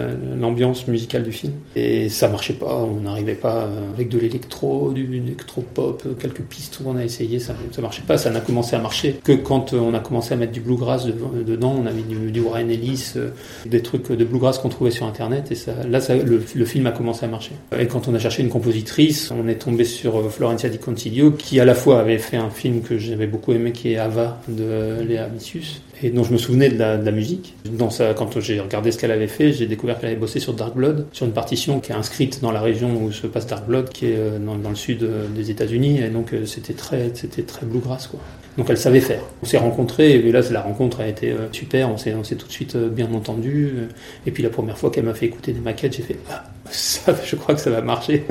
Speaker 17: l'ambiance musicale du film. Et ça marchait pas, on n'arrivait pas euh, avec de l'électro, du électro-pop, quelques pistes on a essayé, ça, ça marchait pas, ça n'a commencé à marcher que quand on a commencé à mettre du bluegrass dedans, on a mis du, du Warren Ellis, des trucs de bluegrass qu'on trouvait sur internet et là le, le film a commencé à marcher. Et quand on a cherché une compositrice, on est tombé sur euh, Florencia Di Consiglio, qui à la fois avait fait un film que j'avais beaucoup aimé, qui est Ava de Léa Missius, et dont je me souvenais de la, musique. Dans ça, quand j'ai regardé ce qu'elle avait fait, j'ai découvert qu'elle avait bossé sur Dark Blood, sur une partition qui est inscrite dans la région où se passe Dark Blood, qui est euh, dans, dans le sud euh, des États-Unis, et donc c'était très, c'était très bluegrass, quoi. Donc elle savait faire. On s'est rencontrés, et là la rencontre a été super, on s'est, on s'est tout de suite bien entendu. Et puis la première fois qu'elle m'a fait écouter des maquettes, j'ai fait ah, ça, je crois que ça va marcher.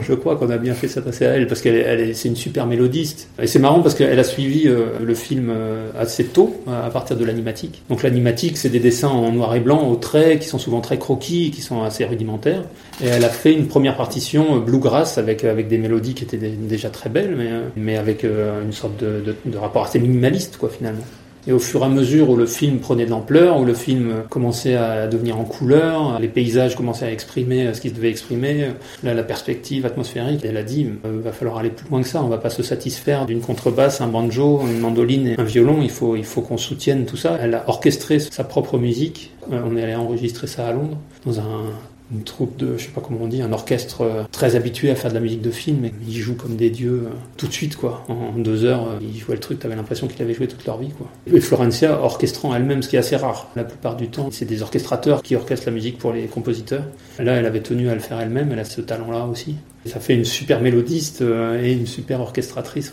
Speaker 17: Je crois qu'on a bien fait s'adresser à elle parce qu'elle elle c'est une super mélodiste. Et c'est marrant parce qu'elle a suivi euh, le film euh, assez tôt, à partir de l'animatique. Donc l'animatique, c'est des dessins en noir et blanc, au trait, qui sont souvent très croquis, qui sont assez rudimentaires. Et elle a fait une première partition euh, bluegrass avec, avec des mélodies qui étaient déjà très belles, mais, mais avec une sorte de, de, de rapport assez minimaliste, quoi, finalement. Et au fur et à mesure où le film prenait de l'ampleur, où le film commençait à devenir en couleur, les paysages commençaient à exprimer ce qu'ils devaient exprimer, la, la perspective atmosphérique, elle a dit, il euh, va falloir aller plus loin que ça, on va pas se satisfaire d'une contrebasse, un banjo, une mandoline et un violon, il faut, il faut qu'on soutienne tout ça. Elle a orchestré sa propre musique, euh, on est allé enregistrer ça à Londres, dans un une troupe de, je sais pas comment on dit, un orchestre euh, très habitué à faire de la musique de film. Et ils jouent comme des dieux euh, tout de suite, quoi. En deux heures, euh, ils jouaient le truc, t'avais l'impression qu'ils avaient joué toute leur vie, quoi. Et Florencia orchestrant elle-même, ce qui est assez rare. La plupart du temps, c'est des orchestrateurs qui orchestrent la musique pour les compositeurs. Là, elle avait tenu à le faire elle-même, elle a ce talent-là aussi. Ça fait une super mélodiste euh, et une super orchestratrice,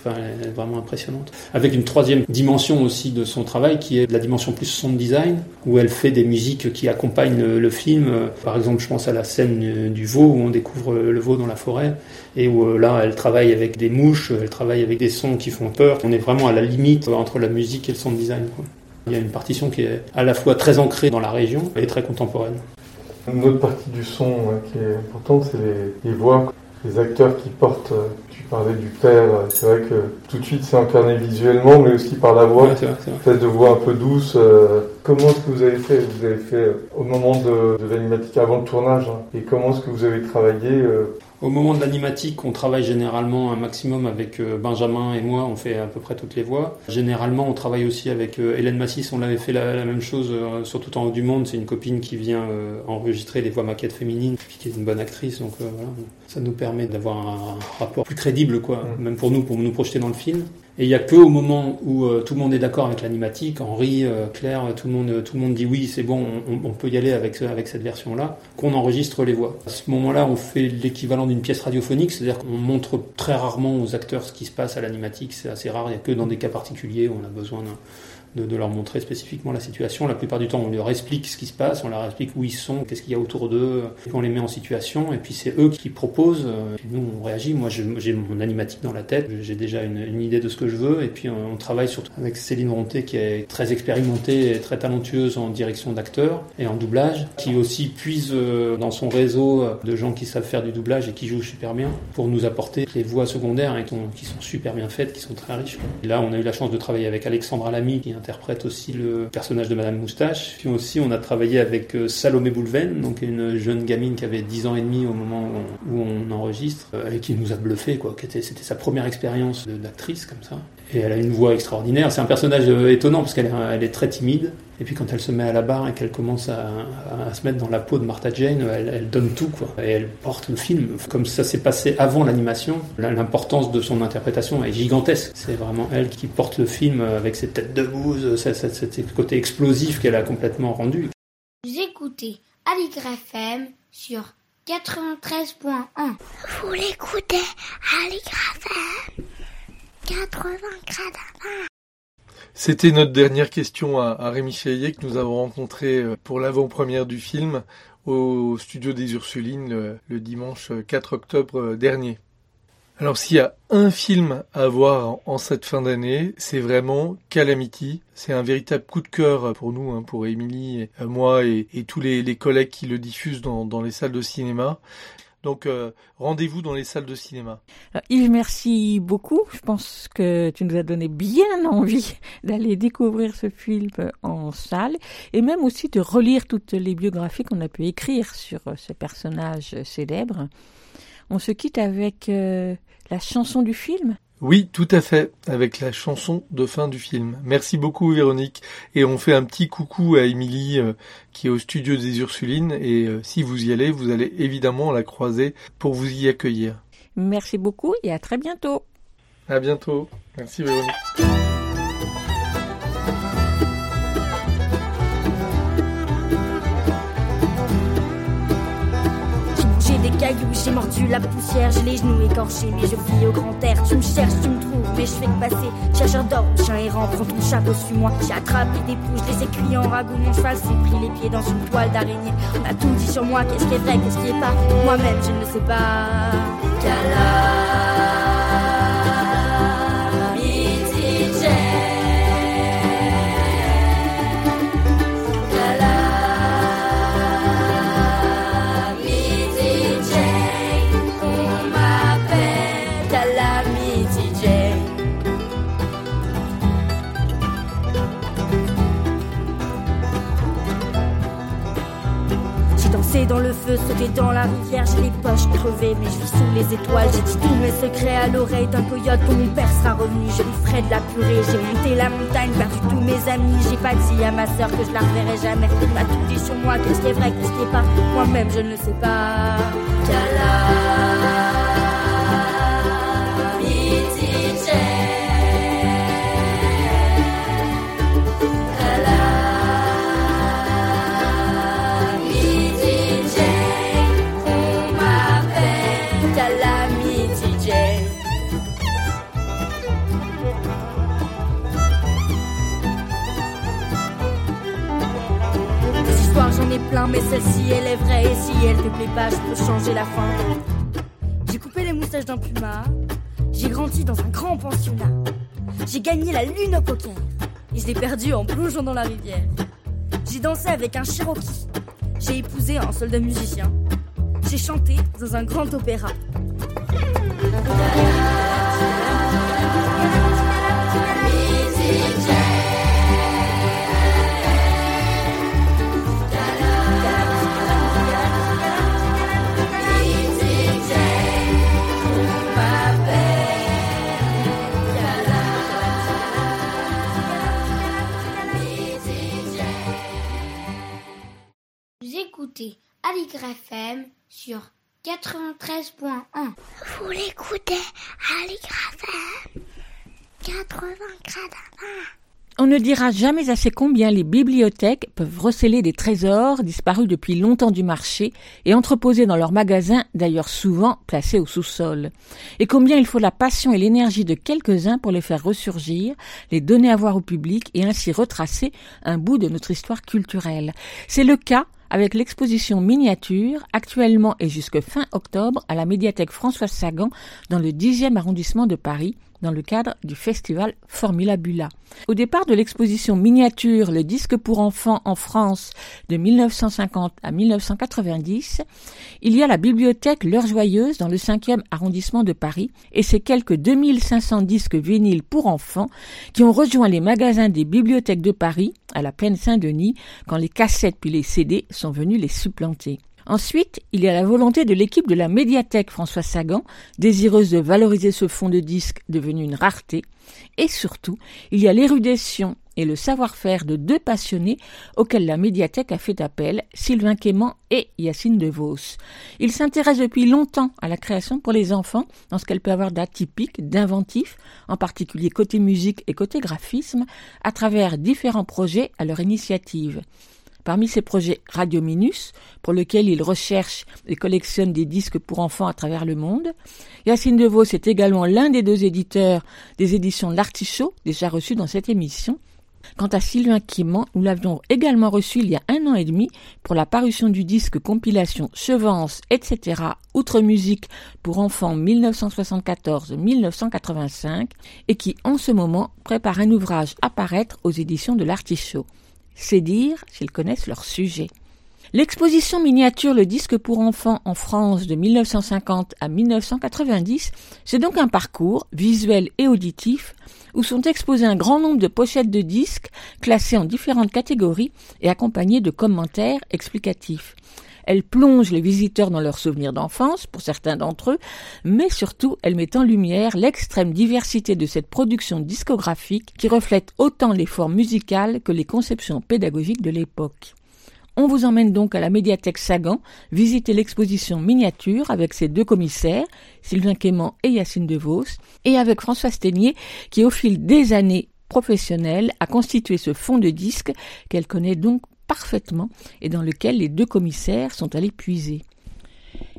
Speaker 17: vraiment impressionnante. Avec une troisième dimension aussi de son travail qui est la dimension plus son design, où elle fait des musiques qui accompagnent le, film. Par exemple, je pense à la scène du veau où on découvre le veau dans la forêt et où euh, là, elle travaille avec des mouches, elle travaille avec des sons qui font peur. On est vraiment à la limite entre la musique et le son design. Il y a une partition qui est à la fois très ancrée dans la région et très contemporaine.
Speaker 3: Une autre partie du son qui est importante, c'est les voix les acteurs qui portent, euh, tu parlais du père, euh, c'est vrai que tout de suite c'est incarné visuellement, mais aussi par la voix, ouais, de voix un peu douce. Euh, comment est-ce que vous avez fait Vous avez fait au moment de, de l'animatique avant le tournage, hein, et comment est-ce que vous avez travaillé
Speaker 17: au moment de l'animatique, on travaille généralement un maximum avec euh, Benjamin et moi, on fait à peu près toutes les voix. Généralement, on travaille aussi avec euh, Hélène Massis, on l'avait fait la, même chose euh, sur Tout en haut du monde. C'est une copine qui vient enregistrer les voix maquettes féminines, puis qui est une bonne actrice, donc voilà. Ça nous permet d'avoir un rapport plus crédible, quoi, mm. même pour nous, pour nous projeter dans le film. Et il n'y a que au moment où euh, tout le monde est d'accord avec l'animatique, Henri, euh, Claire, tout le monde, tout le monde dit oui, c'est bon, on, on, peut y aller avec, avec cette version-là, qu'on enregistre les voix. À ce moment-là, on fait l'équivalent d'une pièce radiophonique, c'est-à-dire qu'on montre très rarement aux acteurs ce qui se passe à l'animatique, c'est assez rare, il n'y a que dans des cas particuliers où on a besoin d'un de, leur montrer spécifiquement la situation. La plupart du temps, on leur explique ce qui se passe, on leur explique où ils sont, qu'est-ce qu'il y a autour d'eux, et on les met en situation, et puis c'est eux qui proposent, et nous on réagit. Moi j'ai mon animatique dans la tête, j'ai déjà une, idée de ce que je veux, et puis on, on travaille surtout avec Céline Ronté qui est très expérimentée et très talentueuse en direction d'acteurs et en doublage, qui aussi puise euh, dans son réseau de gens qui savent faire du doublage et qui jouent super bien pour nous apporter les voix secondaires hein, qui sont super bien faites, qui sont très riches. Et là on a eu la chance de travailler avec Alexandra Lamy qui interprète aussi le personnage de Madame Moustache. Puis aussi, on a travaillé avec euh, Salomé Boulven, donc une jeune gamine qui avait 10 ans et demi au moment où on, enregistre, euh, et qui nous a bluffé, quoi. C'était sa première expérience d'actrice comme ça. Et elle a une voix extraordinaire. C'est un personnage euh, étonnant parce qu'elle est, elle est très timide. Et puis quand elle se met à la barre et qu'elle commence à, à, se mettre dans la peau de Martha Jane, elle, elle, donne tout quoi. Et elle porte le film. Comme ça s'est passé avant l'animation, l'importance de son interprétation est gigantesque. C'est vraiment elle qui porte le film avec ses têtes de bouse, ce côté explosif qu'elle a complètement rendu.
Speaker 19: Vous
Speaker 1: écoutez Aligre FM sur 93.1.
Speaker 2: Vous l'écoutez Aligre FM 80
Speaker 3: C'était notre dernière question à, Rémi Chaillet que nous avons rencontré euh, pour l'avant-première du film au studio des Ursulines le, dimanche 4 octobre dernier. Alors s'il y a un film à voir en cette fin d'année, c'est vraiment Calamity. C'est un véritable coup de cœur pour nous, hein, pour Émilie, moi et, tous les, collègues qui le diffusent dans les salles de cinéma. Donc euh, rendez-vous dans les salles de cinéma.
Speaker 20: Alors, Yves, merci beaucoup. Je pense que tu nous as donné bien envie d'aller découvrir ce film en salle et même aussi de relire toutes les biographies qu'on a pu écrire sur ces personnages célèbres. On se quitte avec euh, la chanson du film
Speaker 3: Oui, tout à fait, avec la chanson de fin du film. Merci beaucoup Véronique. Et on fait un petit coucou à Émilie euh, qui est au studio des Ursulines. Et euh, si vous y allez, vous allez évidemment la croiser pour vous y accueillir.
Speaker 20: Merci beaucoup et à très bientôt.
Speaker 3: À bientôt. Merci Véronique.
Speaker 5: J'ai mordu la poussière, j'ai les genoux écorchés, mais je vis au grand air. Tu me cherches, tu me trouves, mais je fais que passer. Chercheur d'or, chien errant, prends ton chapeau, suis-moi. J'ai attrapé des pouces, les écrits en ragoût, mon cheval s'est pris les pieds dans une toile d'araignée. On a tout dit sur moi, qu'est-ce qui est vrai, qu'est-ce qui est pas. Moi-même, je ne sais pas. Dans le feu, sauter dans la rivière, j'ai les poches crevées, mais je vis sous les étoiles. J'ai dit tous mes secrets à l'oreille d'un coyote quand mon père sera revenu. Je lui ferai de la purée, j'ai monté la montagne, perdu tous mes amis. J'ai pas dit à ma soeur que je la reverrai jamais. Il m'a tout dit sur moi, qu'est-ce qui est vrai, qu'est-ce qui est pas. Moi-même, je ne le sais pas. Mais celle-ci elle est vraie. Et si elle te plaît pas, je peux changer la fin. J'ai coupé les moustaches d'un puma. J'ai grandi dans un grand pensionnat. J'ai gagné la lune au poker. Et je l'ai perdu en plongeant dans la rivière. J'ai dansé avec un Cherokee. J'ai épousé un soldat musicien. J'ai chanté dans un grand opéra.
Speaker 1: Écoutez Aligre FM sur 93.1.
Speaker 2: Vous l'écoutez Aligre FM 80 on ne dira jamais assez combien les bibliothèques peuvent receler des trésors disparus depuis longtemps du marché et entreposés dans leurs magasins, d'ailleurs souvent placés au sous-sol. Et combien il faut la passion et l'énergie de quelques-uns pour les faire ressurgir, les donner à voir au public et ainsi retracer un bout de notre histoire culturelle. C'est le cas avec l'exposition miniature, actuellement et jusque fin octobre, à la médiathèque François Sagan, dans le 10e arrondissement de Paris, dans le cadre du festival Formula Bula. Au départ de l'exposition miniature Le disque pour enfants en France de 1950 à 1990, il y a la bibliothèque L'Heure Joyeuse dans le 5e arrondissement de Paris et ses quelques 2500 disques vinyles pour enfants qui ont rejoint les magasins des bibliothèques de Paris à la plaine Saint-Denis quand les cassettes puis les CD sont venus les supplanter. Ensuite, il y a la volonté de l'équipe de la médiathèque François Sagan, désireuse de valoriser ce fonds de disques devenu une rareté. Et surtout, il y a l'érudition et le savoir-faire de deux passionnés auxquels la médiathèque a fait appel, Sylvain Quément et Yacine DeVos. Ils s'intéressent depuis longtemps à la création pour les enfants, dans ce qu'elle peut avoir d'atypique, d'inventif, en particulier côté musique et côté graphisme, à travers différents projets à leur initiative. Parmi ses projets Radio Minus, pour lequel il recherche et collectionne des disques pour enfants à travers le monde, Yacine DeVos est également l'un des deux éditeurs des éditions L'Artichaut, déjà reçues dans cette émission, Quant à Sylvain Quément, nous l'avions également reçu il y a un an et demi pour la parution du disque compilation Chevance, etc. Outre musique pour enfants 1974-1985 et qui en ce moment prépare un ouvrage à paraître aux éditions de l'Artichaut. C'est dire s'ils connaissent leur sujet. L'exposition miniature Le disque pour enfants en France de 1950 à 1990, c'est donc un parcours visuel et auditif où sont exposés un grand nombre de pochettes de disques classées en différentes catégories et accompagnées de commentaires explicatifs. Elle plonge les visiteurs dans leurs souvenirs d'enfance, pour certains d'entre eux, mais surtout elle met en lumière l'extrême diversité de cette production discographique qui reflète autant les formes musicales que les conceptions pédagogiques de l'époque. On vous emmène donc à la médiathèque Sagan, visiter l'exposition miniature avec ses deux commissaires, Sylvain Quément et Yacine DeVos, et avec François Sténier, qui au fil des années professionnelles a constitué ce fond de disques qu'elle connaît donc parfaitement et dans lequel les deux commissaires sont allés puiser.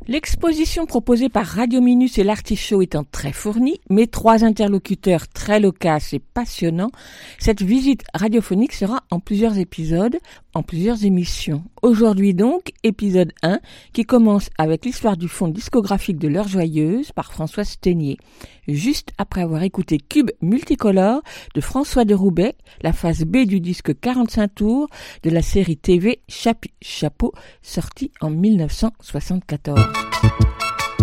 Speaker 2: L'exposition proposée par Radio Minus et l'Artichaut étant très fournie, mais trois interlocuteurs très loquaces et passionnants, cette visite radiophonique sera en plusieurs épisodes, en plusieurs émissions. Aujourd'hui donc, épisode 1, qui commence avec l'histoire du fond discographique de L'heure joyeuse par François Sténier. Juste après avoir écouté Cube multicolore de François de Roubaix, la phase B du disque 45 tours de la série TV Chapeau, sortie en 1974.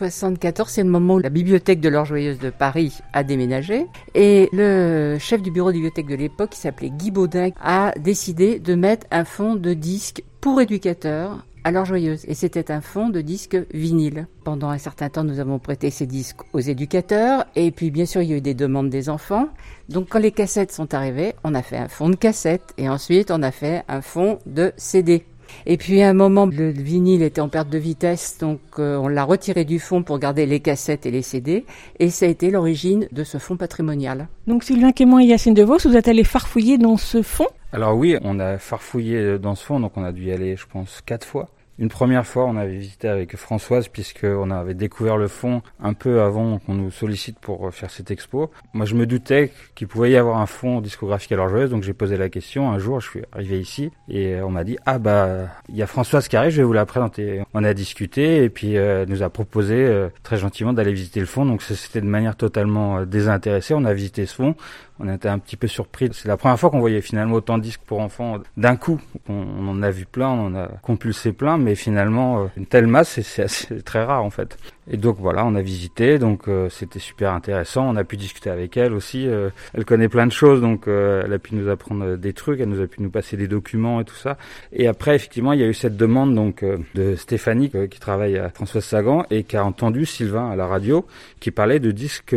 Speaker 21: 1974, c'est le moment où la bibliothèque de l'Or Joyeuse de Paris a déménagé. Et le chef du bureau de bibliothèque de l'époque, qui s'appelait Guy Baudin, a décidé de mettre un fonds de disques pour éducateurs à l'Or Joyeuse. Et c'était un fonds de disques vinyle. Pendant un certain temps, nous avons prêté ces disques aux éducateurs. Et puis, bien sûr, il y a eu des demandes des enfants. Donc, quand les cassettes sont arrivées, on a fait un fonds de cassettes. Et ensuite, on a fait un fonds de CD. Et puis à un moment, le vinyle était en perte de vitesse, donc euh, on l'a retiré du fond pour garder les cassettes et les CD, et ça a été l'origine de ce fonds patrimonial.
Speaker 2: Donc Sylvain Quément et Yacine DeVos, vous êtes allés farfouiller dans ce fonds?
Speaker 22: Alors oui, on a farfouillé dans ce fonds, donc on a dû y aller, je pense, quatre fois. Une première fois, on avait visité avec Françoise puisqu'on avait découvert le fond un peu avant qu'on nous sollicite pour faire cette expo. Moi, je me doutais qu'il pouvait y avoir un fond discographique à joueuse, donc j'ai posé la question. Un jour, je suis arrivé ici et on m'a dit ah bah il y a Françoise qui arrive, je vais vous la présenter. On a discuté et puis euh, nous a proposé euh, très gentiment d'aller visiter le fond. Donc c'était de manière totalement euh, désintéressée. On a visité ce fond on était un petit peu surpris. C'est la première fois qu'on voyait finalement autant de disques pour enfants d'un coup. On, en a vu plein, on en a compulsé plein, mais finalement, euh, une telle masse, c'est très rare en fait. Et donc voilà, on a visité, donc euh, c'était super intéressant. On a pu discuter avec elle aussi. Euh, elle connaît plein de choses, donc elle a pu nous apprendre des trucs, elle nous a pu nous passer des documents et tout ça. Et après, effectivement, il y a eu cette demande donc de Stéphanie qui travaille à Françoise Sagan et qui a entendu Sylvain à la radio qui parlait de disques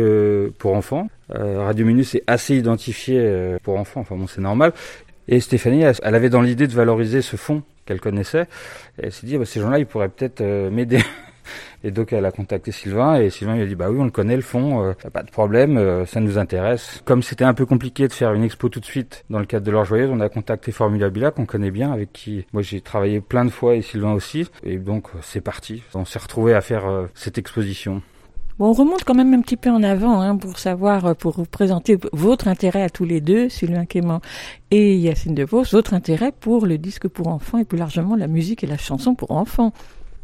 Speaker 22: pour enfants. Euh, Radio Minus est assez identifié euh, pour enfants, enfin bon c'est normal. Et Stéphanie, elle, avait dans l'idée de valoriser ce fonds qu'elle connaissait. Elle s'est dit, bah, ces gens-là, ils pourraient peut-être euh, m'aider. Et donc elle a contacté Sylvain et Sylvain lui a dit bah oui on le connaît le fond, pas de problème, ça nous intéresse. Comme c'était un peu compliqué de faire une expo tout de suite dans le cadre de l'Or Joyeuse, on a contacté Formula Bila qu'on connaît bien, avec qui moi j'ai travaillé plein de fois et Sylvain aussi. Et donc c'est parti, on s'est retrouvé à faire cette exposition
Speaker 2: on remonte quand même un petit peu en avant hein, pour savoir, euh, pour vous présenter votre intérêt à tous les deux, Sylvain Clément et Yacine DeVos, votre intérêt pour le disque pour enfants et plus largement la musique et la chanson pour enfants.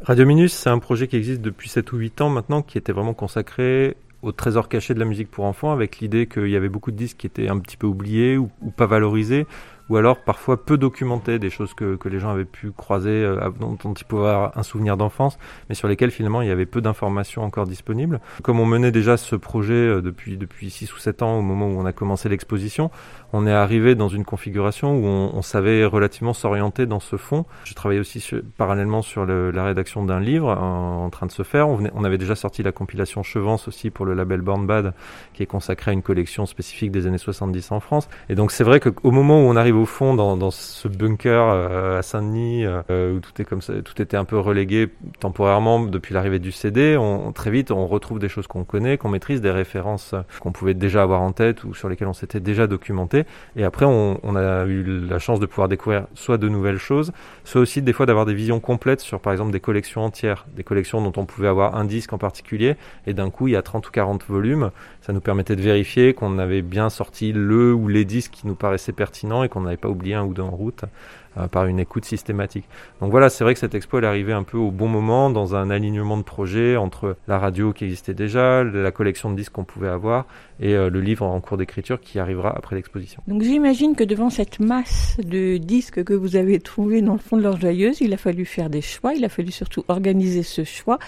Speaker 23: Radio Minus, c'est un projet qui existe depuis 7 ou 8 ans maintenant, qui était vraiment consacré au trésor caché de la musique pour enfants, avec l'idée qu'il y avait beaucoup de disques qui étaient un petit peu oubliés ou pas valorisés, ou alors parfois peu documentés, des choses que, que les gens avaient pu croiser, euh, dont, ils pouvaient avoir un souvenir d'enfance, mais sur lesquelles finalement il y avait peu d'informations encore disponibles. Comme on menait déjà ce projet euh, depuis depuis six ou sept ans au moment où on a commencé l'exposition, on est arrivé dans une configuration où on, on savait relativement s'orienter dans ce fond. Je travaillais aussi parallèlement sur le, la rédaction d'un livre en, en, train de se faire. On, venait, on, avait déjà sorti la compilation Chevance aussi pour le label Born Bad, qui est consacré à une collection spécifique des années 70 en France. Et donc c'est vrai qu'au moment où on arrive au fond dans, dans ce bunker euh, à Saint-Denis euh, où tout est comme ça, tout était un peu relégué temporairement depuis l'arrivée du CD. On, très vite, on retrouve des choses qu'on connaît, qu'on maîtrise, des références qu'on pouvait déjà avoir en tête ou sur lesquelles on s'était déjà documenté. Et après, on, a eu la chance de pouvoir découvrir soit de nouvelles choses, soit aussi des fois d'avoir des visions complètes sur, par exemple, des collections entières, des collections dont on pouvait avoir un disque en particulier, et d'un coup, il y a 30 ou 40 volumes. Ça nous permettait de vérifier qu'on avait bien sorti le ou les disques qui nous paraissaient pertinents et qu'on n'avait pas oublié un ou deux en route. Euh, par une écoute systématique. Donc voilà, c'est vrai que cette expo elle est arrivée un peu au bon moment, dans un alignement de projets entre la radio qui existait déjà, la collection de disques qu'on pouvait avoir et euh, le livre en cours d'écriture qui arrivera après l'exposition.
Speaker 2: Donc j'imagine que devant cette masse de disques que vous avez trouvé dans le fond de joyeuse, il a fallu faire des choix, il a fallu surtout organiser ce choix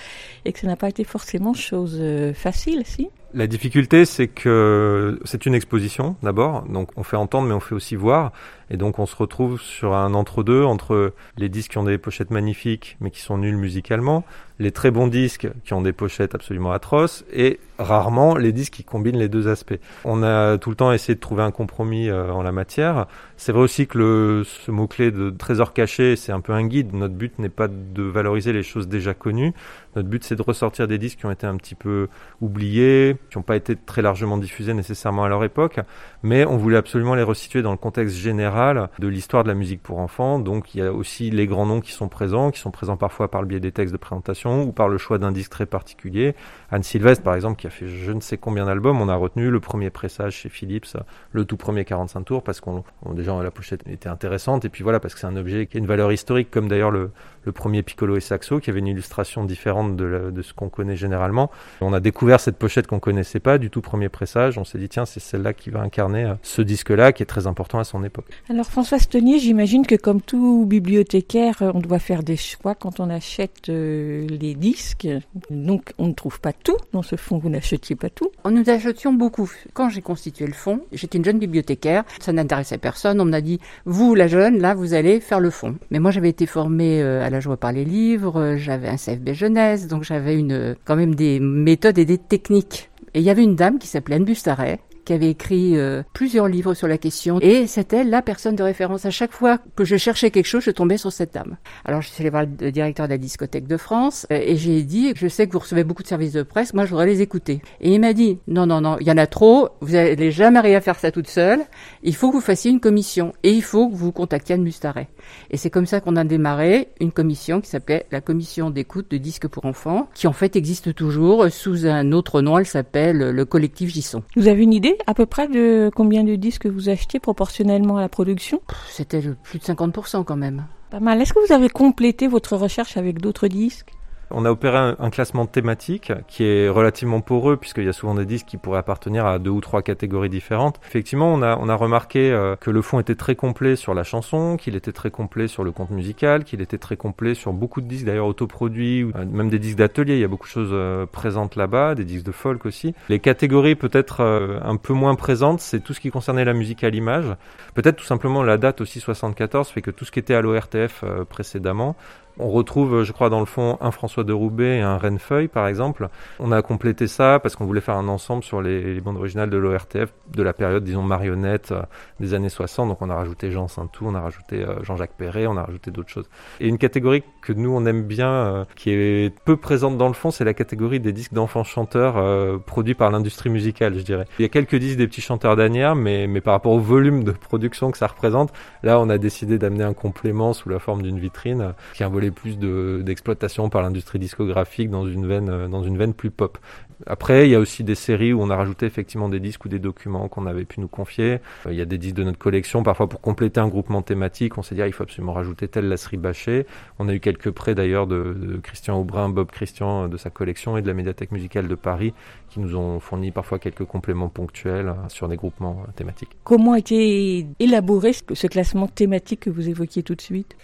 Speaker 2: et que ça n'a pas été forcément chose euh, facile, si?
Speaker 23: La difficulté, c'est que c'est une exposition d'abord, donc on fait entendre mais on fait aussi voir, et donc on se retrouve sur un entre-deux entre les disques qui ont des pochettes magnifiques mais qui sont nuls musicalement, les très bons disques qui ont des pochettes absolument atroces et rarement les disques qui combinent les deux aspects. On a tout le temps essayé de trouver un compromis euh, en la matière. C'est vrai aussi que le, ce mot-clé de trésor caché, c'est un peu un guide. Notre but n'est pas de valoriser les choses déjà connues. Notre but, c'est de ressortir des disques qui ont été un petit peu oubliés, qui n'ont pas été très largement diffusés nécessairement à leur époque, mais on voulait absolument les resituer dans le contexte général de l'histoire de la musique pour enfants. Donc il y a aussi les grands noms qui sont présents, qui sont présents parfois par le biais des textes de présentation ou par le choix d'un disque très particulier. Anne Sylvestre, par exemple, qui fait je ne sais combien d'albums, on a retenu le premier pressage chez Philips, le tout premier 45 tours, parce qu'on déjà la pochette était intéressante, et puis voilà, parce que c'est un objet qui a une valeur historique, comme d'ailleurs le, le premier Piccolo et Saxo, qui avait une illustration différente de, de ce qu'on connaît généralement. On a découvert cette pochette qu'on connaissait pas, du tout premier pressage. On s'est dit, tiens, c'est celle-là qui va incarner euh, ce disque-là, qui est très important à son époque.
Speaker 2: Alors, François Stonier, j'imagine que comme tout bibliothécaire, euh, on doit faire des choix quand on achète euh, les disques. Donc, on ne trouve pas tout dans ce fonds. Vous n'achetiez pas tout.
Speaker 21: Nous achetions beaucoup. Quand j'ai constitué le fonds, j'étais une jeune bibliothécaire. Ça n'intéressait personne. On m'a dit, vous, la jeune, là, vous allez faire le fonds. Mais moi, j'avais été formée à la joie par les livres, j'avais un CFB jeunesse, donc j'avais une, quand même des méthodes et des techniques. Et il y avait une dame qui s'appelait Anne Bustaret, qui avait écrit euh, plusieurs livres sur la question et c'était la personne de référence. À chaque fois que je cherchais quelque chose, je tombais sur cette dame. Alors je suis allée voir le directeur de la discothèque de France euh, et j'ai dit, je sais que vous recevez beaucoup de services de presse, moi je voudrais les écouter. Et il m'a dit, non, non, non, il y en a trop, vous n'allez jamais à faire ça toute seule, il faut que vous fassiez une commission et il faut que vous contactiez Anne Mustaret. Et c'est comme ça qu'on a démarré une commission qui s'appelait la commission d'écoute de disques pour enfants, qui en fait existe toujours sous un autre nom, elle s'appelle le collectif Gisson.
Speaker 2: Vous avez une idée? À peu près de combien de disques vous achetez proportionnellement à la production?
Speaker 21: C'était plus de 50% quand même.
Speaker 2: Pas mal. Est-ce que vous avez complété votre recherche avec d'autres disques?
Speaker 23: On a opéré un, classement thématique qui est relativement poreux puisqu'il y a souvent des disques qui pourraient appartenir à deux ou trois catégories différentes. Effectivement, on a, remarqué euh, que le fond était très complet sur la chanson, qu'il était très complet sur le compte musical, qu'il était très complet sur beaucoup de disques d'ailleurs autoproduits, ou, euh, même des disques d'atelier. Il y a beaucoup de choses euh, présentes là-bas, des disques de folk aussi. Les catégories peut-être un peu moins présentes, c'est tout ce qui concernait la musique à l'image. Peut-être tout simplement la date aussi 74 fait que tout ce qui était à l'ORTF précédemment on retrouve, je crois, dans le fond, un François de Roubaix et un Rennefeuille, par exemple. On a complété ça parce qu'on voulait faire un ensemble sur les, bandes originales de l'ORTF de la période, disons, marionnette euh, des années 60. Donc on a rajouté Jean Saintou, on a rajouté euh, Jean-Jacques Perret, on a rajouté d'autres choses. Et une catégorie que nous, on aime bien, euh, qui est peu présente dans le fond, c'est la catégorie des disques d'enfants chanteurs euh, produits par l'industrie musicale, je dirais. Il y a quelques disques des petits chanteurs d'Anières, mais, mais par rapport au volume de production que ça représente, là, on a décidé d'amener un complément sous la forme d'une vitrine qui est un volet plus d'exploitation de, par l'industrie discographique dans une veine euh, dans une veine plus pop. Après, il y a aussi des séries où on a rajouté effectivement des disques ou des documents qu'on avait pu nous confier. Il y a des disques de notre collection, parfois pour compléter un groupement thématique, on s'est dit ah, il faut absolument rajouter telle lasserie bâchée. On a eu quelques prêts d'ailleurs de, Christian Aubrin, Bob Christian de sa collection et de la médiathèque musicale de Paris qui nous ont fourni parfois quelques compléments ponctuels sur des groupements thématiques.
Speaker 2: Comment a été élaboré ce classement thématique que vous évoquiez tout de suite?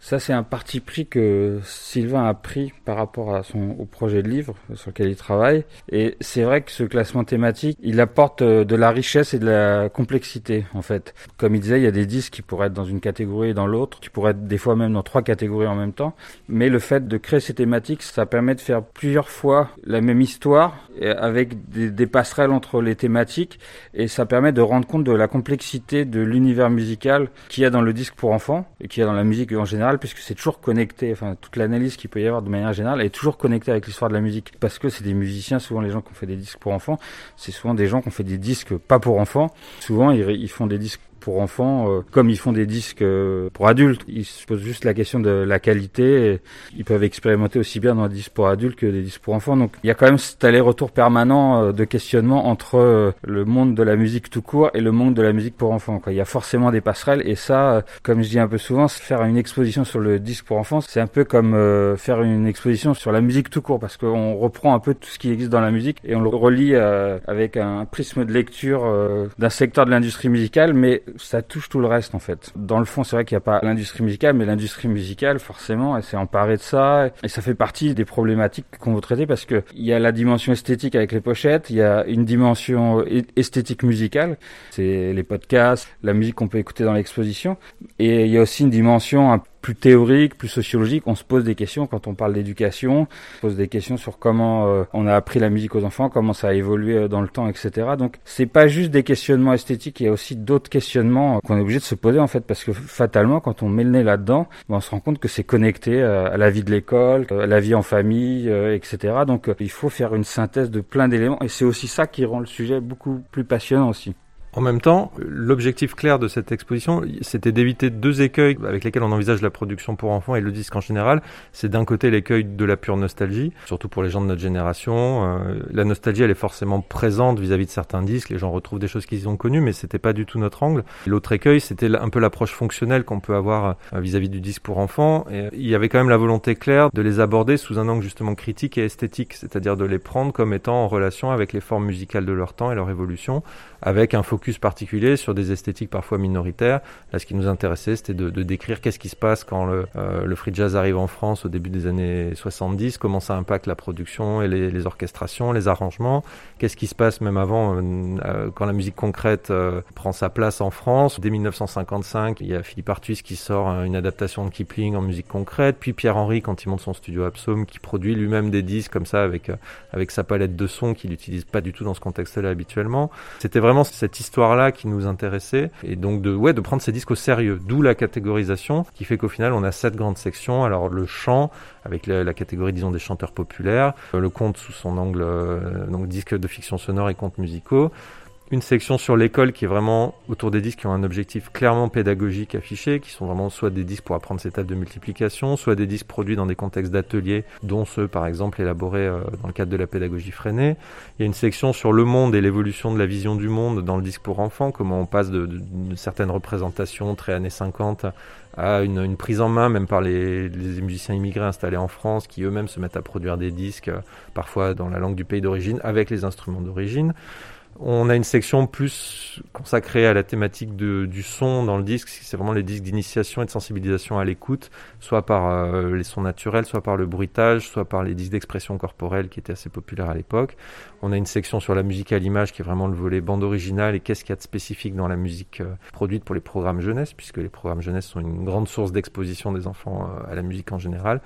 Speaker 22: Ça, c'est un parti pris que Sylvain a pris par rapport à son, au projet de livre sur lequel il travaille. Et c'est vrai que ce classement thématique, il apporte de la richesse et de la complexité, en fait. Comme il disait, il y a des disques qui pourraient être dans une catégorie et dans l'autre, qui pourraient être des fois même dans trois catégories en même temps. Mais le fait de créer ces thématiques, ça permet de faire plusieurs fois la même histoire avec des passerelles entre les thématiques et ça permet de rendre compte de la complexité de l'univers musical qu'il y a dans le disque pour enfants et qu'il y a dans la musique en général puisque c'est toujours connecté, enfin toute l'analyse qu'il peut y avoir de manière générale est toujours connectée avec l'histoire de la musique, parce que c'est des musiciens, souvent les gens qui ont fait des disques pour enfants, c'est souvent des gens qui ont fait des disques pas pour enfants, souvent ils, ils font des disques pour enfants, euh, comme ils font des disques euh, pour adultes. Ils se posent juste la question de la qualité. ils peuvent expérimenter aussi bien dans des disques pour adultes que des disques pour enfants. Donc il y a quand même cet aller-retour permanent euh, de questionnement entre euh, le monde de la musique tout court et le monde de la musique pour enfants. Quoi. Il y a forcément des passerelles et ça, euh, comme je dis un peu souvent, faire une exposition sur le disque pour enfants, c'est un peu comme faire une exposition sur la musique tout court parce qu'on reprend un peu tout ce qui existe dans la musique et on le relie avec un prisme de lecture d'un secteur de l'industrie musicale, mais ça touche tout le reste en fait. Dans le fond, c'est vrai qu'il n'y a pas l'industrie musicale, mais l'industrie musicale, forcément, elle s'est emparée de ça et ça fait partie des problématiques qu'on veut traiter parce que il y a la dimension esthétique avec les pochettes, il y a une dimension esthétique musicale, c'est les podcasts, la musique qu'on peut écouter dans l'exposition, et il y a aussi une dimension plus théorique, plus sociologique. On se pose des questions quand on parle d'éducation, on se pose des questions sur comment euh, on a appris la musique aux enfants, comment ça a évolué euh, dans le temps, etc. Donc c'est pas juste des questionnements esthétiques, il y a aussi d'autres questionnements qu'on est obligé de se poser en fait, parce que fatalement quand on met le nez là-dedans, ben, on se rend compte que c'est connecté à la vie de l'école, à la vie en famille, euh, etc. Donc il faut faire une synthèse de plein d'éléments, et c'est aussi ça qui rend le sujet beaucoup plus passionnant aussi.
Speaker 23: En même temps, l'objectif clair de cette exposition, c'était d'éviter deux écueils avec lesquels on envisage la production pour enfants et le disque en général. C'est d'un côté l'écueil de la pure nostalgie, surtout pour les gens de notre génération. Euh, la nostalgie, elle est forcément présente vis-à-vis -vis de certains disques. Les gens retrouvent des choses qu'ils ont connues, mais c'était pas du tout notre angle. L'autre écueil, c'était un peu l'approche fonctionnelle qu'on peut avoir euh, vis-à-vis -vis du disque pour enfants. Et il y avait quand même la volonté claire de les aborder sous un angle justement critique et esthétique, c'est-à-dire de les prendre comme étant en relation avec les formes musicales de leur temps et leur évolution, avec un focus particulier sur des esthétiques parfois minoritaires. Là, ce qui nous intéressait, c'était de, décrire qu'est-ce qui se passe quand le, euh, le, free jazz arrive en France au début des années 70, comment ça impacte la production et les, orchestrations, les arrangements, qu'est-ce qui se passe même avant, euh, euh quand la musique concrète prend sa place en France. Dès 1955, il y a Philippe Artus qui sort une adaptation de Kipling en musique concrète, puis Pierre-Henry quand il monte son studio Absome, qui produit lui-même des disques comme ça avec, avec sa palette de sons qu'il n'utilise pas du tout dans ce contexte-là habituellement. C'était vraiment cette histoire-là qui nous intéressait et donc de ouais de prendre ces disques au sérieux. D'où la catégorisation qui fait qu'au final on a sept grandes sections. Alors le chant avec la, la catégorie disons des chanteurs populaires, le conte sous son angle euh, donc disque de fiction sonore et contes musicaux une section sur l'école qui est vraiment autour des disques qui ont un objectif clairement pédagogique affiché, qui sont vraiment soit des disques pour apprendre ces tables de multiplication, soit des disques produits dans des contextes d'ateliers, dont ceux par exemple élaborés euh, dans le cadre de la pédagogie freinée. Il y a une section sur le monde et l'évolution de la vision du monde dans le disque pour enfants, comment on passe de, de, de certaines représentations très années 50 à une, prise en main même par les, les, musiciens immigrés installés en France qui eux-mêmes se mettent à produire des disques, euh, parfois dans la langue du pays d'origine, avec les instruments d'origine. On a une section plus consacrée à la thématique du son dans le disque. C'est vraiment les disques d'initiation et de sensibilisation à l'écoute, soit par euh, les sons naturels, soit par le bruitage, soit par les disques d'expression corporelle qui étaient assez populaires à l'époque. On a une section sur la musique à l'image qui est vraiment le volet bande originale et qu'est-ce qu'il y a de spécifique dans la musique euh, produite pour les programmes jeunesse, puisque les programmes jeunesse sont une grande source d'exposition des enfants euh, à la musique en général.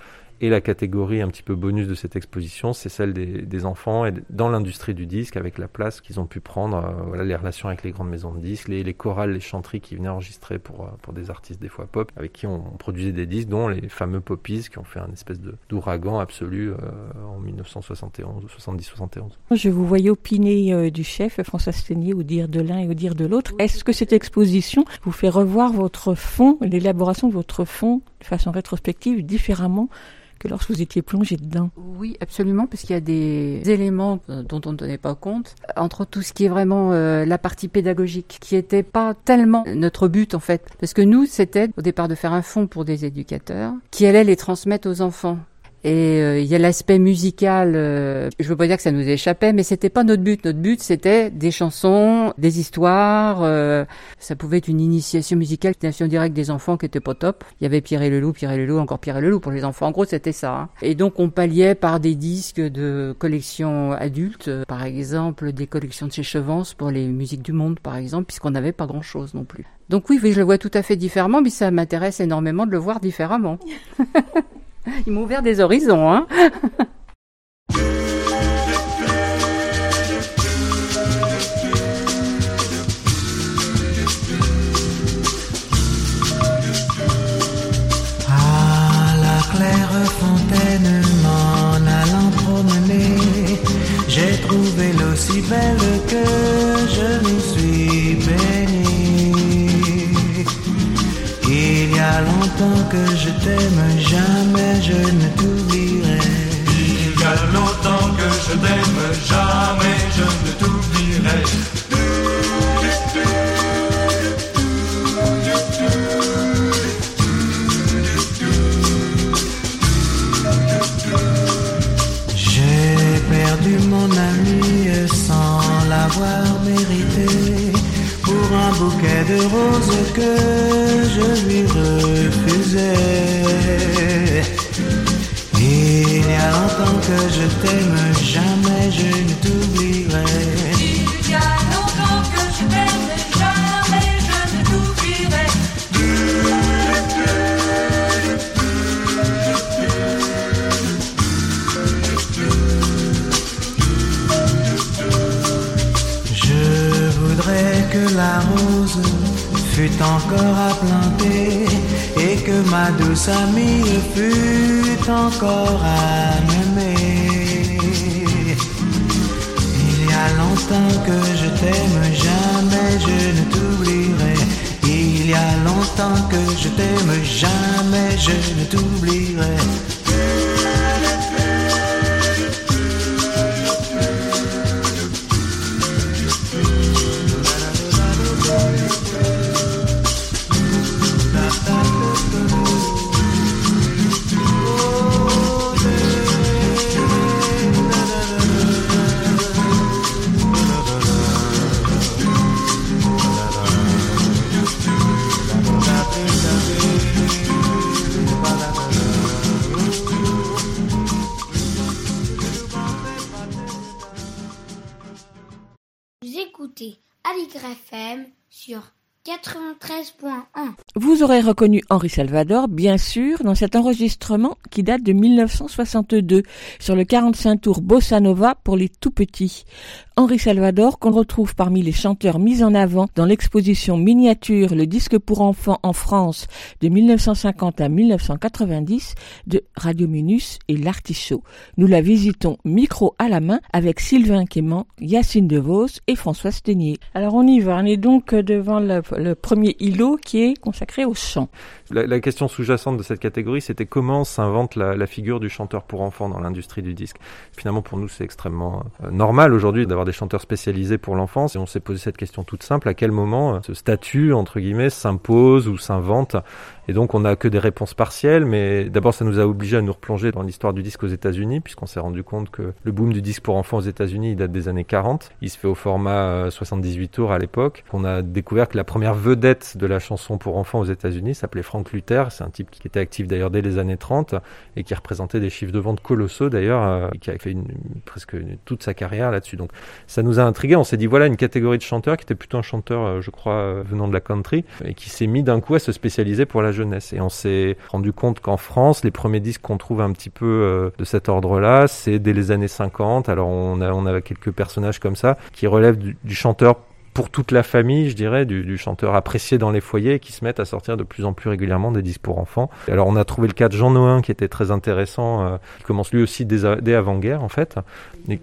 Speaker 23: Et la catégorie un petit peu bonus de cette exposition, c'est celle des, des, enfants et dans l'industrie du disque, avec la place qu'ils ont pu prendre, euh, voilà, les relations avec les grandes maisons de disques, les, les chorales, les chanteries qui venaient enregistrer pour, euh, pour des artistes des fois pop, avec qui on, on, produisait des disques, dont les fameux poppies qui ont fait un espèce d'ouragan absolu euh, en 1971, 70-71.
Speaker 2: Je vous voyais opiner euh, du chef François Sténier au dire de l'un et au dire de l'autre. Est-ce que cette exposition vous fait revoir votre fond, l'élaboration de votre fond de façon rétrospective différemment que lorsque vous étiez plongé dedans.
Speaker 21: Oui, absolument, parce qu'il y a des éléments dont on ne tenait pas compte, entre tout ce qui est vraiment euh, la partie pédagogique, qui n'était pas tellement notre but en fait, parce que nous, c'était au départ de faire un fonds pour des éducateurs qui allaient les transmettre aux enfants. Et euh, il y a l'aspect musical. Euh, je veux pas dire que ça nous échappait, mais c'était pas notre but. Notre but, c'était des chansons, des histoires. Euh, ça pouvait être une initiation musicale, une initiation directe des enfants qui était pas top. Il y avait Pierre et le loup, Pierre et le loup, encore Pierre et le loup pour les enfants. En gros, c'était ça. Hein. Et donc, on palliait par des disques de collections adultes, par exemple des collections de chez Chevance pour les musiques du monde, par exemple, puisqu'on n'avait pas grand-chose non plus. Donc oui, je le vois tout à fait différemment, mais ça m'intéresse énormément de le voir différemment. Ils m'ont ouvert des horizons, hein.
Speaker 24: À la claire fontaine, m'en allant promener, j'ai trouvé l'eau si belle que longtemps que je t'aime, jamais je ne t'oublierai.
Speaker 25: Il y a longtemps que je t'aime, jamais je ne t'oublierai.
Speaker 24: J'ai perdu mon ami sans l'avoir mérité un bouquet de roses que je lui refusais. Il y a longtemps que je t'aime, jamais je ne t'oublierai.
Speaker 25: Que
Speaker 24: la rose fût encore à planter et que ma douce amie fût encore à m'aimer. Il y a longtemps que je t'aime, jamais je ne t'oublierai. Il y a longtemps que je t'aime, jamais je ne t'oublierai.
Speaker 26: Vous écoutez Aligre FM sur 93.1.
Speaker 2: Vous aurez reconnu Henri Salvador, bien sûr, dans cet enregistrement qui date de 1962 sur le 45 tours Bossa Nova pour les tout petits. Henri Salvador qu'on retrouve parmi les chanteurs mis en avant dans l'exposition miniature Le disque pour enfants en France de 1950 à 1990 de Radio Minus et l'Artichaut. Nous la visitons micro à la main avec Sylvain Quément, Yacine Devos et François Stenier. Alors on y va, on est donc devant le, le premier îlot qui est consacré au chant.
Speaker 23: La, la question sous-jacente de cette catégorie, c'était comment s'invente la, la, figure du chanteur pour enfants dans l'industrie du disque. Finalement, pour nous, c'est extrêmement euh, normal aujourd'hui d'avoir des chanteurs spécialisés pour l'enfance. Et on s'est posé cette question toute simple à quel moment euh, ce statut entre guillemets s'impose ou s'invente et donc on n'a que des réponses partielles, mais d'abord ça nous a obligé à nous replonger dans l'histoire du disque aux États-Unis, puisqu'on s'est rendu compte que le boom du disque pour enfants aux États-Unis il date des années 40. Il se fait au format 78 tours à l'époque. On a découvert que la première vedette de la chanson pour enfants aux États-Unis s'appelait Frank Luther. C'est un type qui était actif d'ailleurs dès les années 30 et qui représentait des chiffres de vente colossaux d'ailleurs, euh, qui a fait presque toute sa carrière là-dessus. Donc ça nous a intrigué. On s'est dit voilà une catégorie de chanteurs qui était plutôt un chanteur, euh, je crois, euh, venant de la country et qui s'est mis d'un coup à se spécialiser pour la jeunesse. Et on s'est rendu compte qu'en France, les premiers disques qu'on trouve un petit peu euh, de cet ordre-là, c'est dès les années 50. Alors on a, on a quelques personnages comme ça qui relèvent du, du chanteur pour toute la famille, je dirais, du, du, chanteur apprécié dans les foyers qui se mettent à sortir de plus en plus régulièrement des disques pour enfants. Alors on a trouvé le cas de Jean Noin qui était très intéressant, euh, qui commence lui aussi dès, dès avant-guerre en fait. Et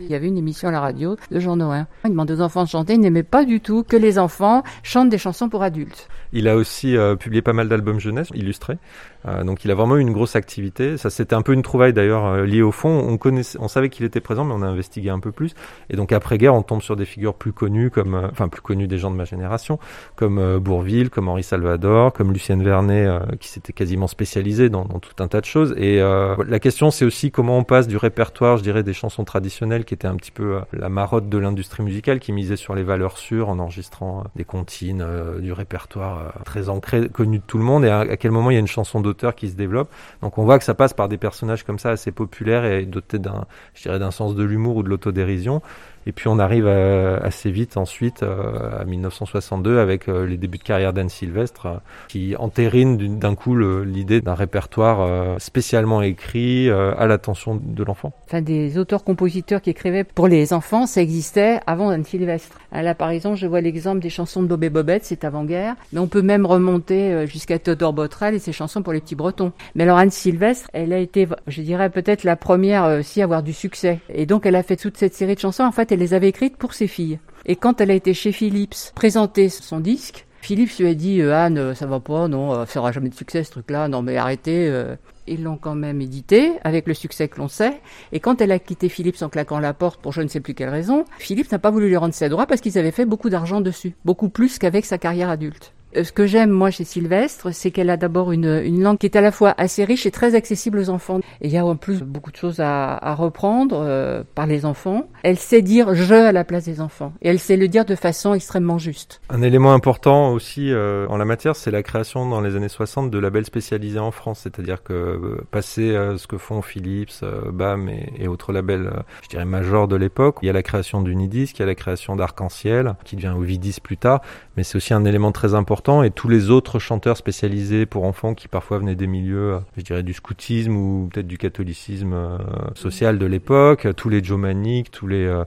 Speaker 21: il y avait une émission à la radio de Jean Noin. Il demandait aux enfants de chanter. Il n'aimait pas du tout que les enfants chantent des chansons pour adultes.
Speaker 23: Il a aussi euh, publié pas mal d'albums jeunesse illustrés. Euh, donc il a vraiment eu une grosse activité. Ça c'était un peu une trouvaille d'ailleurs euh, liée au fond. On connaissait, on savait qu'il était présent, mais on a investigué un peu plus. Et donc après guerre, on tombe sur des figures plus connues, comme, euh, enfin plus connues des gens de ma génération, comme euh, Bourville, comme Henri Salvador, comme Lucienne Vernet, qui s'était quasiment spécialisée dans, dans, tout un tas de choses. Et la question c'est aussi comment on passe du répertoire, je dirais, des chansons traditionnelles, qui était un petit peu la marotte de l'industrie musicale, qui misait sur les valeurs sûres en enregistrant des comptines, du répertoire très ancré, connu de tout le monde, et à, à, quel moment il y a une chanson d'auteur qui se développe. Donc on voit que ça passe par des personnages comme ça assez populaires et dotés d'un, je dirais, d'un sens de l'humour ou de l'autodérision. Et puis on arrive à, assez vite ensuite euh, à 1962 avec euh, les débuts de carrière d'Anne Sylvestre euh, qui entérine d'un coup l'idée d'un répertoire euh, spécialement écrit euh, à l'attention de l'enfant.
Speaker 21: Enfin des auteurs-compositeurs qui écrivaient pour les enfants, ça existait avant Anne Sylvestre. Là par exemple je vois l'exemple des chansons de Bobé Bobette, c'est avant-guerre, mais on peut même remonter jusqu'à Théodore Botrel et ses chansons pour les petits bretons. Mais alors Anne Sylvestre, elle a été, je dirais peut-être la première aussi à avoir du succès. Et donc elle a fait toute cette série de chansons. En fait, les avait écrites pour ses filles. Et quand elle a été chez Philips présenter son disque, Philips lui a dit euh, Anne, ça va pas, non, euh, ça aura jamais de succès ce truc-là, non mais arrêtez. Euh. Ils l'ont quand même édité avec le succès que l'on sait. Et quand elle a quitté Philips en claquant la porte pour je ne sais plus quelle raison, Philips n'a pas voulu lui rendre ses droits parce qu'ils avaient fait beaucoup d'argent dessus, beaucoup plus qu'avec sa carrière adulte. Ce que j'aime moi chez Sylvestre, c'est qu'elle a d'abord une, langue qui est à la fois assez riche et très accessible aux enfants. Et il y a en plus beaucoup de choses à, reprendre euh, par les enfants. Elle sait dire je à la place des enfants et elle sait le dire de façon extrêmement juste.
Speaker 23: Un élément important aussi euh, en la matière, c'est la création dans les années 60 de labels spécialisés en France. C'est-à-dire que euh, passer à ce que font Philips, euh, BAM et, autres labels, je dirais majeurs de l'époque, il y a la création d'Unidisc, il y a la création d'Arc-en-Ciel, qui devient Ovidis plus tard, mais c'est aussi un élément très important et tous les autres chanteurs spécialisés pour enfants qui parfois venaient des milieux, je dirais, du scoutisme ou peut-être du catholicisme euh, social de l'époque, tous les Joe Manic, tous les euh,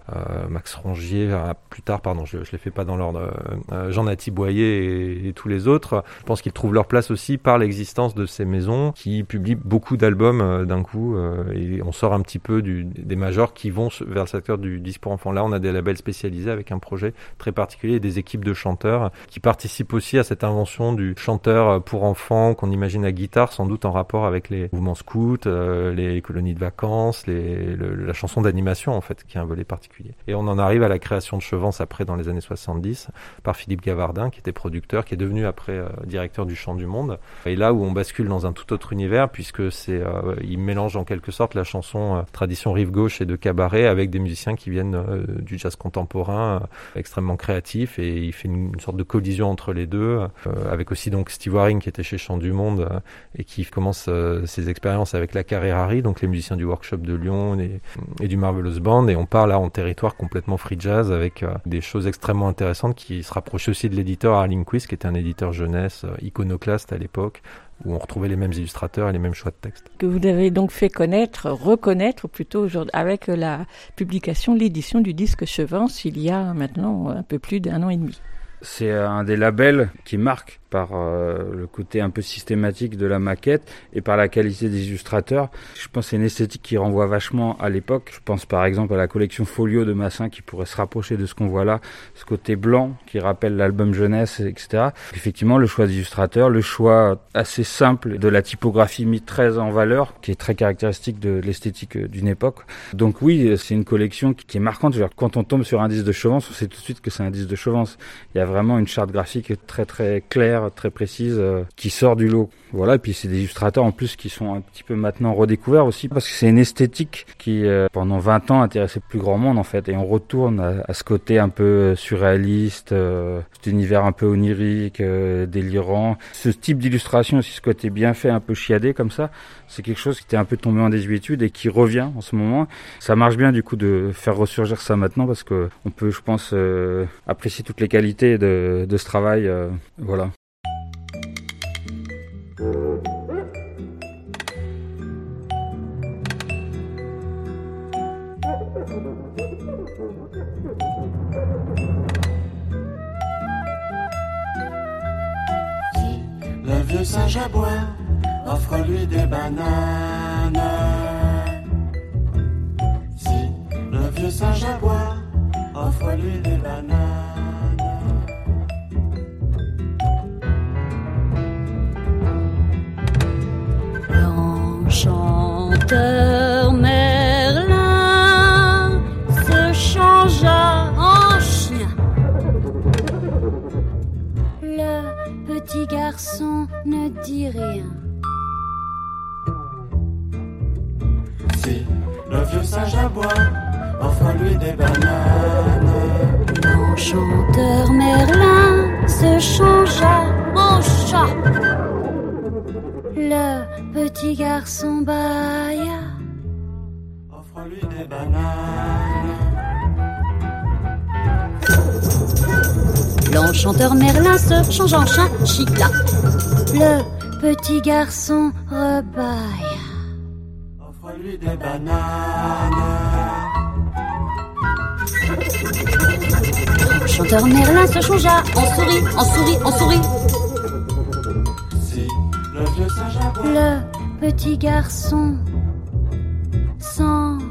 Speaker 23: Max Rongier, euh, plus tard, pardon, je, je les fais pas dans l'ordre, Jean-Nati Boyer et, tous les autres, je pense qu'ils trouvent leur place aussi par l'existence de ces maisons qui publient beaucoup d'albums d'un coup et on sort un petit peu des majors qui vont vers le secteur du disque pour enfants. Là, on a des labels spécialisés avec un projet très particulier et des équipes de chanteurs qui participent aussi cette invention du chanteur pour enfants qu'on imagine à guitare, sans doute en rapport avec les mouvements scouts, euh, les colonies de vacances, la chanson d'animation en fait, qui est un volet particulier. Et on en arrive à la création de Chevance après dans les années 70 par Philippe Gavardin, qui était producteur, qui est devenu après euh, directeur du Chant du Monde. Et là où on bascule dans un tout autre univers, puisque c'est, euh, il mélange en quelque sorte la chanson tradition rive gauche et de cabaret avec des musiciens qui viennent du jazz contemporain extrêmement créatif et il fait une sorte de collision entre les deux euh, avec aussi donc Steve Waring qui était chez Chant du Monde euh, et qui commence euh, ses expériences avec la Carrerari, donc les musiciens du workshop de Lyon et, du Marvelous Band. Et on part là en territoire complètement free jazz avec des choses extrêmement intéressantes qui se rapprochent aussi de l'éditeur Arling Quiz, qui était un éditeur jeunesse iconoclaste à l'époque, où on retrouvait les mêmes illustrateurs et les mêmes choix de texte.
Speaker 2: Que vous avez donc fait connaître, reconnaître plutôt avec la publication, l'édition du disque Chevance il y a maintenant un peu plus d'un an et demi.
Speaker 22: C'est un des labels qui marque par euh, le côté un peu systématique de la maquette et par la qualité des illustrateurs. Je pense que c'est une esthétique qui renvoie vachement à l'époque. Je pense par exemple à la collection Folio de Massin qui pourrait se rapprocher de ce qu'on voit là, ce côté blanc qui rappelle l'album jeunesse, etc. Effectivement, le choix d'illustrateurs, le choix assez simple de la typographie mise très en valeur, qui est très caractéristique de l'esthétique d'une époque. Donc oui, c'est une collection qui est marquante. Quand on tombe sur un disque de Chevance, on sait tout de suite que c'est un disque de Chevance. Vraiment une charte graphique très très claire très précise euh, qui sort du lot. Voilà, et puis c'est des illustrateurs en plus qui sont un petit peu maintenant redécouverts aussi parce que c'est une esthétique qui euh, pendant 20 ans intéressait plus grand monde en fait et on retourne à, ce côté un peu surréaliste, euh, cet univers un peu onirique, délirant. Ce type d'illustration aussi, ce côté bien fait, un peu chiadé comme ça, c'est quelque chose qui était un peu tombé en désuétude et qui revient en ce moment. Ça marche bien du coup de faire ressurgir ça maintenant parce que on peut, je pense, apprécier toutes les qualités de, de ce travail. voilà.
Speaker 25: Le vieux singe à bois offre-lui des bananes. Si le vieux singe à bois offre-lui des bananes.
Speaker 27: Chanteur Merlin se changea en chien. Le petit garçon ne dit rien.
Speaker 25: Si le vieux singe aboie, offre-lui des bananes.
Speaker 27: L'enchanteur Merlin se changea en chat. Le petit garçon bâilla.
Speaker 25: Offre-lui des bananes.
Speaker 27: L'enchanteur Merlin se change en chat, chicla. Le petit garçon rebailla.
Speaker 25: Offre-lui des bananes.
Speaker 27: L'enchanteur Merlin se changea en souris, en souris, en souris. Le petit garçon s'endormit.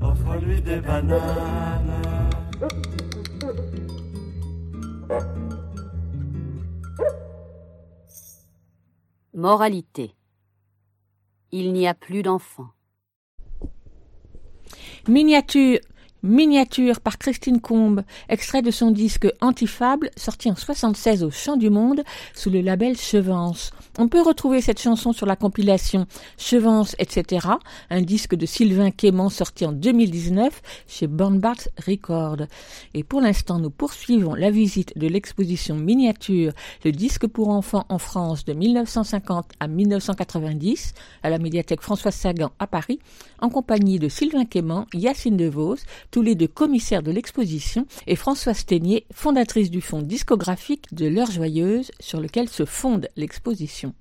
Speaker 25: Offre-lui des bananes.
Speaker 28: Moralité. Il n'y a plus d'enfants.
Speaker 2: Miniature Miniature par Christine Combe, extrait de son disque Antifable, sorti en 76 au Chant du Monde, sous le label Chevance. On peut retrouver cette chanson sur la compilation Chevance, etc., un disque de Sylvain Quément sorti en 2019 chez Bornbart Records. Et pour l'instant, nous poursuivons la visite de l'exposition Miniature, le disque pour enfants en France de 1950 à 1990, à la médiathèque François Sagan à Paris, en compagnie de Sylvain Quément, Yacine DeVos, tous les deux commissaires de l'exposition, et Françoise Ténier, fondatrice du fonds discographique de L'heure joyeuse, sur lequel se fonde l'exposition.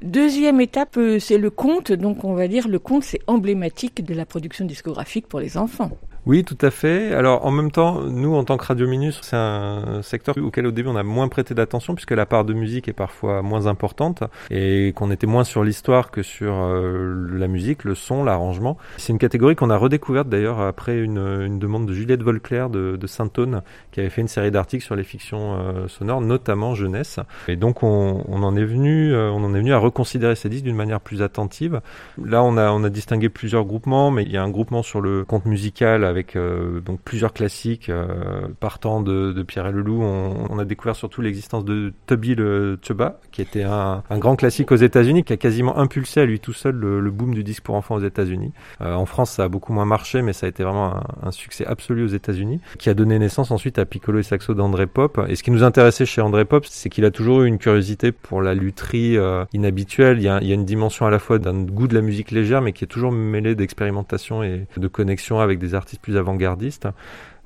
Speaker 2: Deuxième étape, euh, c'est le conte. Donc, on va dire, le conte, c'est emblématique de la production discographique pour les enfants.
Speaker 23: Oui, tout à fait. Alors en même temps, nous en tant que Radio Minus, c'est un secteur auquel au début on a moins prêté d'attention puisque la part de musique est parfois moins importante et qu'on était moins sur l'histoire que sur euh, la musique, le son, l'arrangement. C'est une catégorie qu'on a redécouverte d'ailleurs après une, demande de Juliette Volclair de, Saint-Aune qui avait fait une série d'articles sur les fictions euh, sonores, notamment jeunesse. Et donc on, en est venu, euh, on en est venu à reconsidérer ces disques d'une manière plus attentive. Là, on a distingué plusieurs groupements, mais il y a un groupement sur le conte musical avec euh, donc plusieurs classiques euh, partant de, Pierre et le Loup. On, on a découvert surtout l'existence de Tubby le Chuba, qui était un, grand classique aux États-Unis, qui a quasiment impulsé à lui tout seul le, boom du disque pour enfants aux États-Unis. Euh, en France, ça a beaucoup moins marché, mais ça a été vraiment un, succès absolu aux États-Unis, qui a donné naissance ensuite à Piccolo et Saxo d'André Pop. Et ce qui nous intéressait chez André Pop, c'est qu'il a toujours eu une curiosité pour la lutherie inhabituelle. Il y a une dimension à la fois d'un goût de la musique légère, mais qui est toujours mêlée d'expérimentation et de connexion avec des artistes plus avant-gardistes.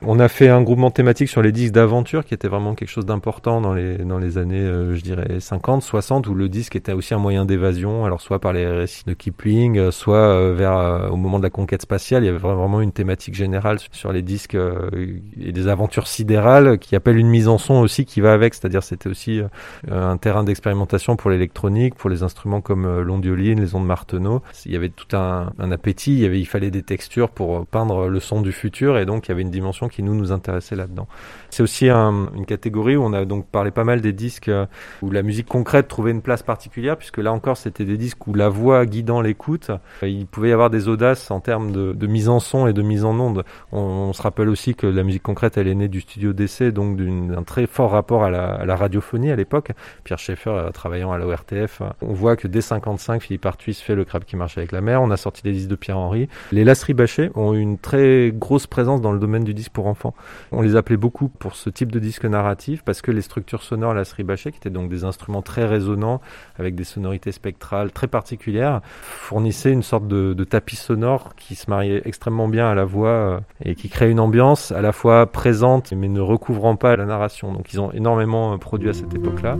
Speaker 23: On a fait un groupement thématique sur les disques d'aventure qui était vraiment quelque chose d'important dans les, dans les années, euh, je dirais, 50, 60, où le disque était aussi un moyen d'évasion, alors soit par les récits de Kipling, euh, soit euh, vers, au moment de la conquête spatiale, il y avait vraiment une thématique générale sur les disques et des aventures sidérales qui appellent une mise en son aussi qui va avec, c'est-à-dire c'était aussi un terrain d'expérimentation pour l'électronique, pour les instruments comme l'ondioline, les ondes Marteneau. Il y avait tout un, un appétit, il, y avait, il fallait des textures pour peindre le son du futur et donc il y avait une dimension qui nous nous intéressait là-dedans. C'est aussi un, une catégorie où on a donc parlé pas mal des disques euh, où la musique concrète trouvait une place particulière, puisque là encore c'était des disques où la voix guidant l'écoute, euh, il pouvait y avoir des audaces en termes de, mise en son et de mise en onde. On, se rappelle aussi que la musique concrète elle est née du studio d'essai, donc d'un très fort rapport à la, radiophonie à l'époque. Pierre Schaeffer euh, travaillant à l'ORTF, on voit que dès 55 Philippe Artuis fait le crabe qui marche avec la mer, on a sorti des disques de Pierre Henry. Les Lasserie Bachet ont une très grosse présence dans le domaine du disque pour On les appelait beaucoup pour ce type de disque narratif parce que les structures sonores la Bachet, qui étaient donc des instruments très résonnants avec des sonorités spectrales très particulières, fournissaient une sorte de, de tapis sonore qui se mariait extrêmement bien à la voix euh, et qui créait une ambiance à la fois présente mais ne recouvrant pas la narration. Donc ils ont énormément euh, produit à cette époque-là.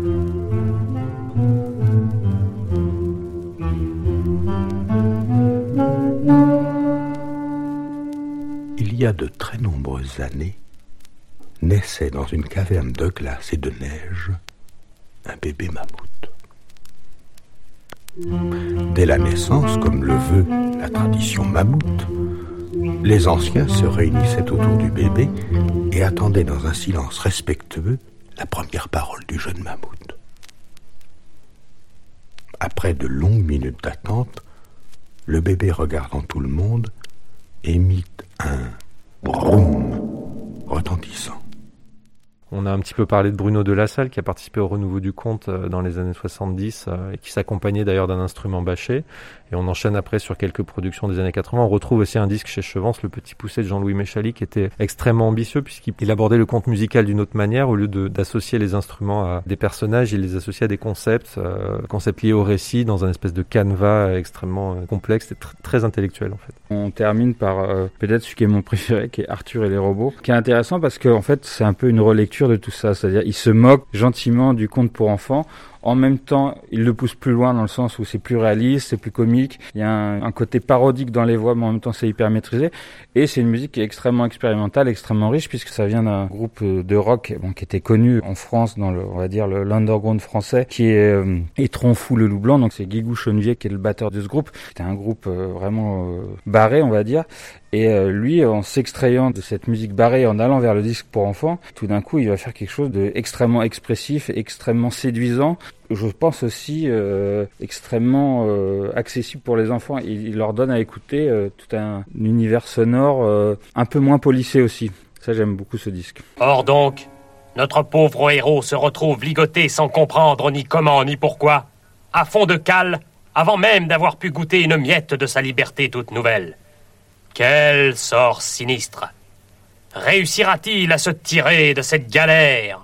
Speaker 29: Il y a de très nombreuses années, naissait dans une caverne de glace et de neige un bébé mammouth. Dès la naissance, comme le veut la tradition mammouth, les anciens se réunissaient autour du bébé et attendaient dans un silence respectueux la première parole du jeune mammouth. Après de longues minutes d'attente, le bébé regardant tout le monde émit un
Speaker 23: On a un petit peu parlé de Bruno de la Salle qui a participé au renouveau du conte euh, dans les années 70 euh, et qui s'accompagnait d'ailleurs d'un instrument bâché. Et on enchaîne après sur quelques productions des années 80. On retrouve aussi un disque chez Chevance, Le Petit Poussé de Jean-Louis Méchali, qui était extrêmement ambitieux puisqu'il abordait le conte musical d'une autre manière. Au lieu d'associer les instruments à des personnages, il les associait à des concepts, euh, concepts liés au récit dans un espèce de canevas extrêmement euh, complexe et tr très intellectuel en fait.
Speaker 22: On termine par euh, peut-être celui qui est mon préféré, qui est Arthur et les robots, qui est intéressant parce que en fait c'est un peu une relecture de tout ça, c'est-à-dire il se moque gentiment du conte pour enfants en même temps, il le pousse plus loin dans le sens où c'est plus réaliste, c'est plus comique. Il y a un, côté parodique dans les voix, mais en même temps c'est hyper maîtrisé. Et c'est une musique qui est extrêmement expérimentale, extrêmement riche, puisque ça vient d'un groupe de rock bon, qui était connu en France, dans le, on va dire l'underground français, qui est euh, Étron Fou le Loup Blanc. Donc c'est Guigou Chenevier qui est le batteur de ce groupe. C'était un groupe euh, vraiment euh, barré, on va dire. Et euh, lui, en s'extrayant de cette musique barrée, en allant vers le disque pour enfants, tout d'un coup, il va faire quelque chose d'extrêmement expressif, extrêmement séduisant. Je pense aussi euh, extrêmement euh, accessible pour les enfants. Il, il leur donne à écouter euh, tout un, un univers sonore euh, un peu moins polissé aussi. Ça, j'aime beaucoup ce disque.
Speaker 26: Or donc, notre pauvre héros se retrouve ligoté sans comprendre ni comment ni pourquoi, à fond de cale, avant même d'avoir pu goûter une miette de sa liberté toute nouvelle. Quel sort sinistre. Réussira-t-il à se tirer de cette galère?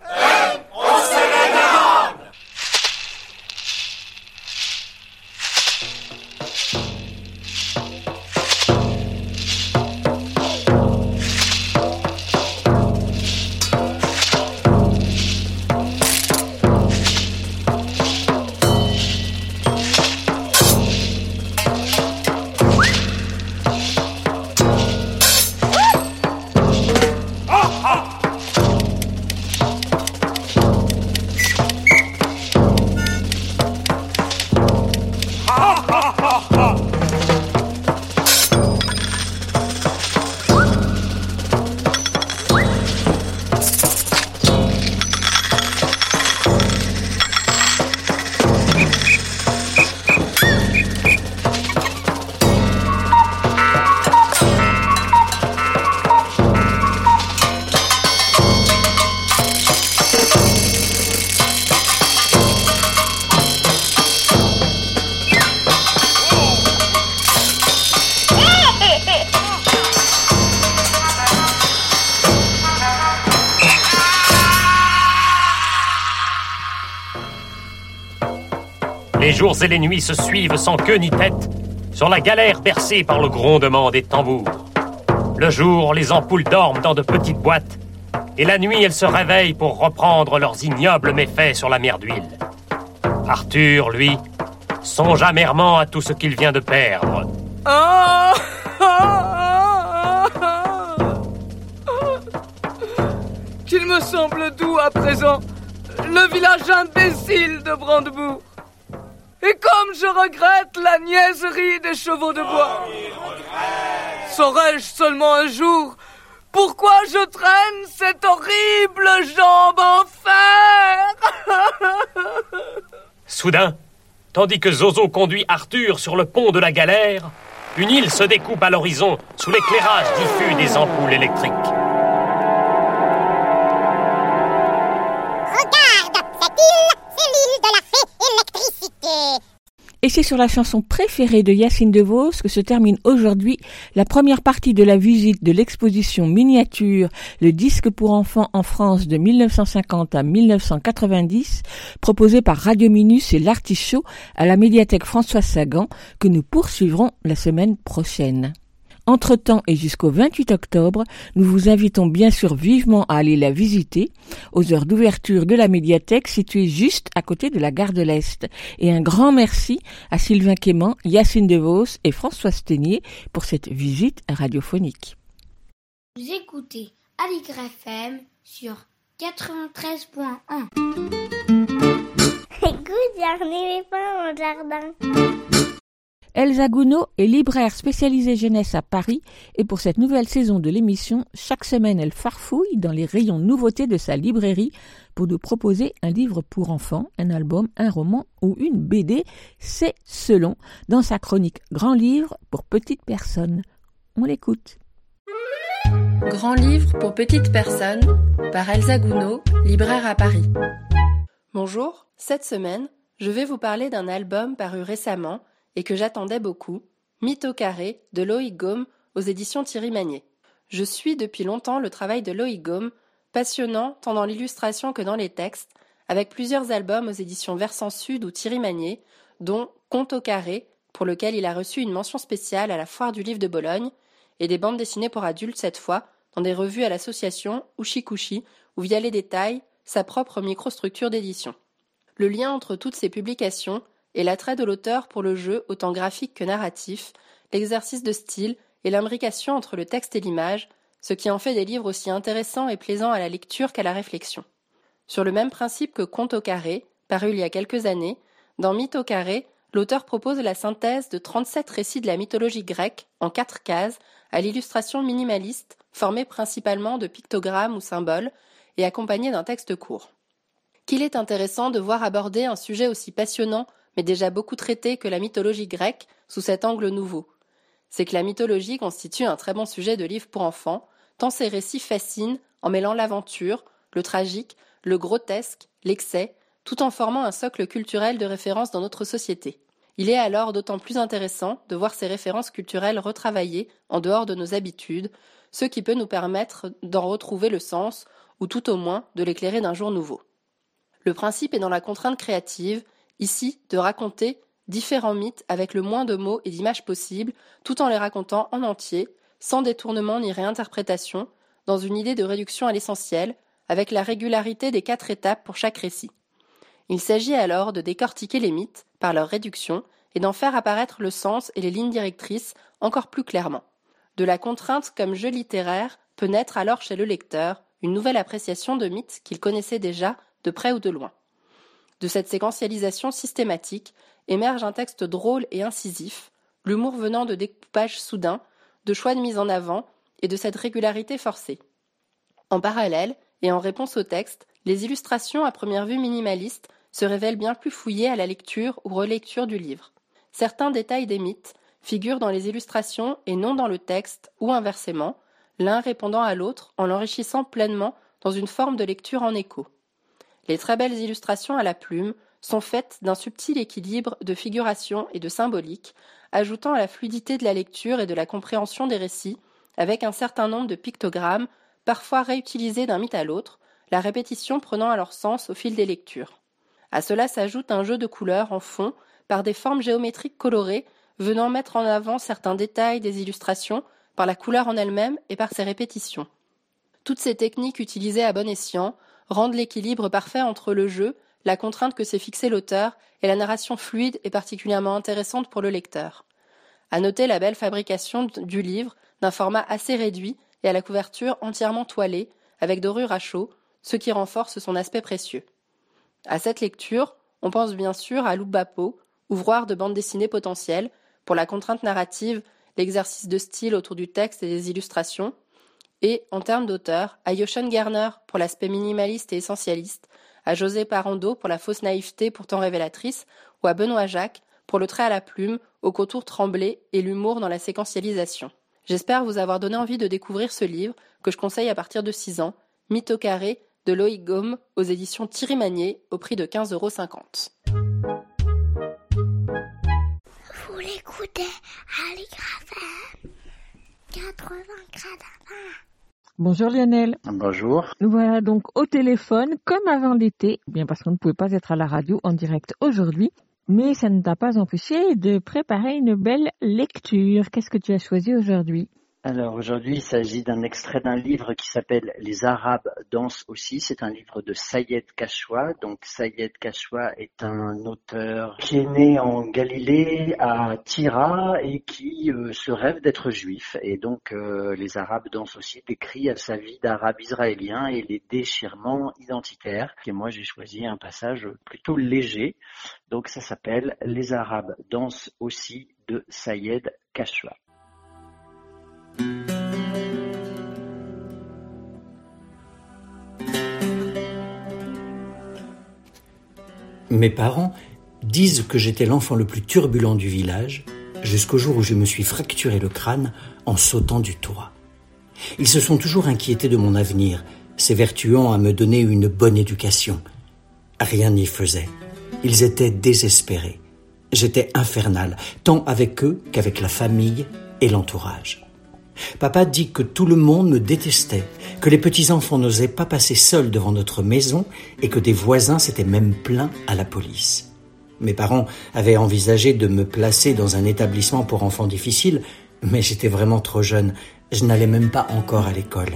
Speaker 26: Et les nuits se suivent sans queue ni tête, sur la galère bercée par le grondement des tambours. Le jour, les ampoules dorment dans de petites boîtes, et la nuit, elles se réveillent pour reprendre leurs ignobles méfaits sur la mer d'huile. Arthur, lui, songe amèrement à tout ce qu'il vient de perdre.
Speaker 30: Qu'il me semble doux à présent, le village imbécile de Brandebourg. Et comme je regrette la niaiserie des chevaux de bois. Saurais-je seulement un jour pourquoi je traîne cette horrible jambe en fer
Speaker 26: Soudain, tandis que Zozo conduit Arthur sur le pont de la galère, une île se découpe à l'horizon sous l'éclairage diffus des ampoules électriques.
Speaker 31: Regarde, cette île, c'est l'île de la fée électricité.
Speaker 2: Et c'est sur la chanson préférée de Yacine DeVos que se termine aujourd'hui la première partie de la visite de l'exposition miniature Le disque pour enfants en France de 1950 à 1990 proposée par Radio Minus et l'Artichaut à la médiathèque François Sagan que nous poursuivrons la semaine prochaine. Entre-temps et jusqu'au 28 octobre, nous vous invitons bien sûr vivement à aller la visiter aux heures d'ouverture de la médiathèque située juste à côté de la gare de l'Est. Et un grand merci à Sylvain Quément, Yacine DeVos et François Stenier pour cette visite radiophonique.
Speaker 1: Vous écoutez sur 93.1.
Speaker 14: Écoute, il y a un éléphant au jardin.
Speaker 2: Elsa Gounod est libraire spécialisée jeunesse à Paris et pour cette nouvelle saison de l'émission, chaque semaine elle farfouille dans les rayons nouveautés de sa librairie pour nous proposer un livre pour enfants, un album, un roman ou une BD. C'est selon dans sa chronique Grand livre pour petites personnes. On l'écoute.
Speaker 32: Grand livre pour petites personnes par Elsa Gounod, libraire à Paris. Bonjour, cette semaine, je vais vous parler d'un album paru récemment et que j'attendais beaucoup, Mythe carré de Loïc Gaume aux éditions Thierry Magnier. Je suis depuis longtemps le travail de Loïc Gaume, passionnant tant dans l'illustration que dans les textes, avec plusieurs albums aux éditions Versant Sud ou Thierry Magnier, dont Conte au carré, pour lequel il a reçu une mention spéciale à la Foire du Livre de Bologne, et des bandes dessinées pour adultes cette fois, dans des revues à l'association Ushikushi, ou via les détails, sa propre microstructure d'édition. Le lien entre toutes ces publications et l'attrait de l'auteur pour le jeu autant graphique que narratif, l'exercice de style et l'imbrication entre le texte et l'image, ce qui en fait des livres aussi intéressants et plaisants à la lecture qu'à la réflexion. Sur le même principe que Conte au carré, paru il y a quelques années, dans Mythe au carré, l'auteur propose la synthèse de 37 récits de la mythologie grecque en quatre cases à l'illustration minimaliste, formée principalement de pictogrammes ou symboles et accompagnée d'un texte court. Qu'il est intéressant de voir aborder un sujet aussi passionnant mais déjà beaucoup traité que la mythologie grecque sous cet angle nouveau. C'est que la mythologie constitue un très bon sujet de livre pour enfants, tant ces récits fascinent en mêlant l'aventure, le tragique, le grotesque, l'excès, tout en formant un socle culturel de référence dans notre société. Il est alors d'autant plus intéressant de voir ces références culturelles retravaillées en dehors de nos habitudes, ce qui peut nous permettre d'en retrouver le sens, ou tout au moins de l'éclairer d'un jour nouveau. Le principe est dans la contrainte créative, ici de raconter différents mythes avec le moins de mots et d'images possibles, tout en les racontant en entier, sans détournement ni réinterprétation, dans une idée de réduction à l'essentiel, avec la régularité des quatre étapes pour chaque récit. Il s'agit alors de décortiquer les mythes par leur réduction et d'en faire apparaître le sens et les lignes directrices encore plus clairement. De la contrainte comme jeu littéraire peut naître alors chez le lecteur une nouvelle appréciation de mythes qu'il connaissait déjà de près ou de loin. De cette séquentialisation systématique émerge un texte drôle et incisif, l'humour venant de découpages soudains, de choix de mise en avant et de cette régularité forcée. En parallèle, et en réponse au texte, les illustrations à première vue minimalistes se révèlent bien plus fouillées à la lecture ou relecture du livre. Certains détails des mythes figurent dans les illustrations et non dans le texte, ou inversement, l'un répondant à l'autre en l'enrichissant pleinement dans une forme de lecture en écho. Les très belles illustrations à la plume sont faites d'un subtil équilibre de figuration et de symbolique, ajoutant à la fluidité de la lecture et de la compréhension des récits, avec un certain nombre de pictogrammes, parfois réutilisés d'un mythe à l'autre, la répétition prenant alors sens au fil des lectures. À cela s'ajoute un jeu de couleurs en fond, par des formes géométriques colorées venant mettre en avant certains détails des illustrations par la couleur en elle-même et par ses répétitions. Toutes ces techniques utilisées à bon escient rendent l'équilibre parfait entre le jeu, la contrainte que s'est fixé l'auteur et la narration fluide et particulièrement intéressante pour le lecteur. À noter la belle fabrication du livre d'un format assez réduit et à la couverture entièrement toilée avec dorure à chaud, ce qui renforce son aspect précieux. À cette lecture, on pense bien sûr à Loubapo, ouvroir de bande dessinée potentielle, pour la contrainte narrative, l'exercice de style autour du texte et des illustrations, et, en termes d'auteur, à Yoshon Garner pour l'aspect minimaliste et essentialiste, à José Parando pour la fausse naïveté pourtant révélatrice, ou à Benoît Jacques pour le trait à la plume, au contour tremblé et l'humour dans la séquentialisation. J'espère vous avoir donné envie de découvrir ce livre, que je conseille à partir de 6 ans, Mythe au carré, de Loïc Gaume, aux éditions Thierry au prix de 15,50 euros.
Speaker 1: Vous l'écoutez à 80
Speaker 2: Bonjour Lionel.
Speaker 33: Bonjour.
Speaker 2: Nous voilà donc au téléphone comme avant l'été, bien parce qu'on ne pouvait pas être à la radio en direct aujourd'hui, mais ça ne t'a pas empêché de préparer une belle lecture. Qu'est-ce que tu as choisi aujourd'hui?
Speaker 33: Alors aujourd'hui, il s'agit d'un extrait d'un livre qui s'appelle Les Arabes dansent aussi. C'est un livre de Sayed Kashwa. Donc Sayed Kashwa est un auteur qui est né en Galilée à Tira et qui euh, se rêve d'être juif. Et donc euh, Les Arabes dansent aussi décrit sa vie d'arabe israélien et les déchirements identitaires. Et moi j'ai choisi un passage plutôt léger. Donc ça s'appelle Les Arabes dansent aussi de Sayed Kashwa.
Speaker 34: Mes parents disent que j'étais l'enfant le plus turbulent du village jusqu'au jour où je me suis fracturé le crâne en sautant du toit. Ils se sont toujours inquiétés de mon avenir, s'évertuant à me donner une bonne éducation. Rien n'y faisait. Ils étaient désespérés. J'étais infernal, tant avec eux qu'avec la famille et l'entourage. Papa dit que tout le monde me détestait, que les petits-enfants n'osaient pas passer seuls devant notre maison et que des voisins s'étaient même plaints à la police. Mes parents avaient envisagé de me placer dans un établissement pour enfants difficiles, mais j'étais vraiment trop jeune, je n'allais même pas encore à l'école.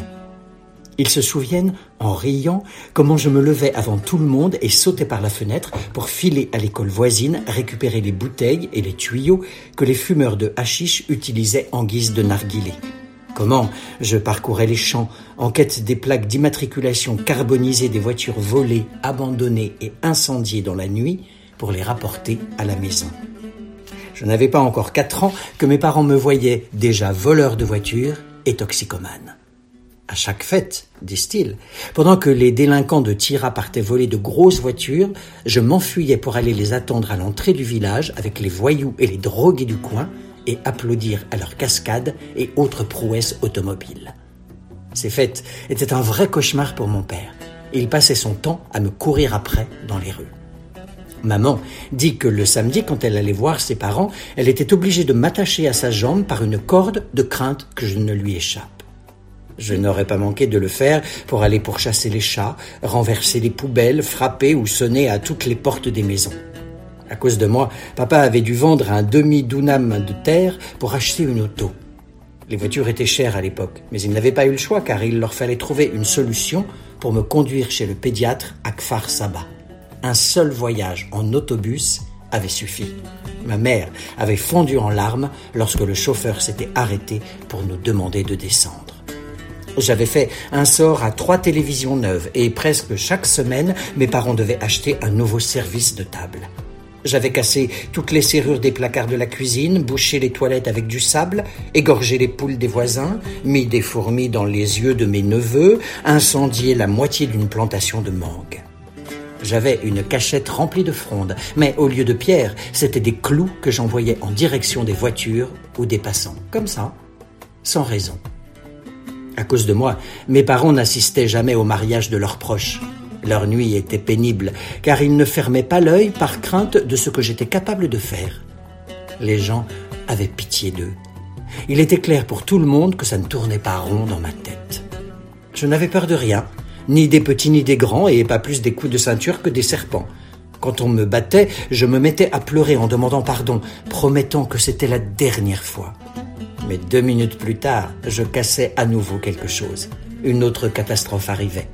Speaker 34: Ils se souviennent, en riant, comment je me levais avant tout le monde et sautais par la fenêtre pour filer à l'école voisine récupérer les bouteilles et les tuyaux que les fumeurs de hashish utilisaient en guise de narguilé. Comment je parcourais les champs en quête des plaques d'immatriculation carbonisées des voitures volées, abandonnées et incendiées dans la nuit pour les rapporter à la maison. Je n'avais pas encore quatre ans que mes parents me voyaient déjà voleur de voitures et toxicomane à chaque fête, disent-ils. Pendant que les délinquants de Tira partaient voler de grosses voitures, je m'enfuyais pour aller les attendre à l'entrée du village avec les voyous et les drogués du coin et applaudir à leurs cascades et autres prouesses automobiles. Ces fêtes étaient un vrai cauchemar pour mon père. Il passait son temps à me courir après dans les rues. Maman dit que le samedi, quand elle allait voir ses parents, elle était obligée de m'attacher à sa jambe par une corde de crainte que je ne lui échappe. Je n'aurais pas manqué de le faire pour aller pourchasser les chats, renverser les poubelles, frapper ou sonner à toutes les portes des maisons. À cause de moi, papa avait dû vendre un demi-dunam de terre pour acheter une auto. Les voitures étaient chères à l'époque, mais il n'avait pas eu le choix car il leur fallait trouver une solution pour me conduire chez le pédiatre à Kfar Saba. Un seul voyage en autobus avait suffi. Ma mère avait fondu en larmes lorsque le chauffeur s'était arrêté pour nous demander de descendre. J'avais fait un sort à trois télévisions neuves et presque chaque semaine, mes parents devaient acheter un nouveau service de table. J'avais cassé toutes les serrures des placards de la cuisine, bouché les toilettes avec du sable, égorgé les poules des voisins, mis des fourmis dans les yeux de mes neveux, incendié la moitié d'une plantation de mangue. J'avais une cachette remplie de frondes, mais au lieu de pierres, c'était des clous que j'envoyais en direction des voitures ou des passants. Comme ça, sans raison. À cause de moi, mes parents n'assistaient jamais au mariage de leurs proches. Leur nuit était pénible, car ils ne fermaient pas l'œil par crainte de ce que j'étais capable de faire. Les gens avaient pitié d'eux. Il était clair pour tout le monde que ça ne tournait pas rond dans ma tête. Je n'avais peur de rien, ni des petits ni des grands, et pas plus des coups de ceinture que des serpents. Quand on me battait, je me mettais à pleurer en demandant pardon, promettant que c'était la dernière fois. Mais deux minutes plus tard, je cassais à nouveau quelque chose. Une autre catastrophe arrivait.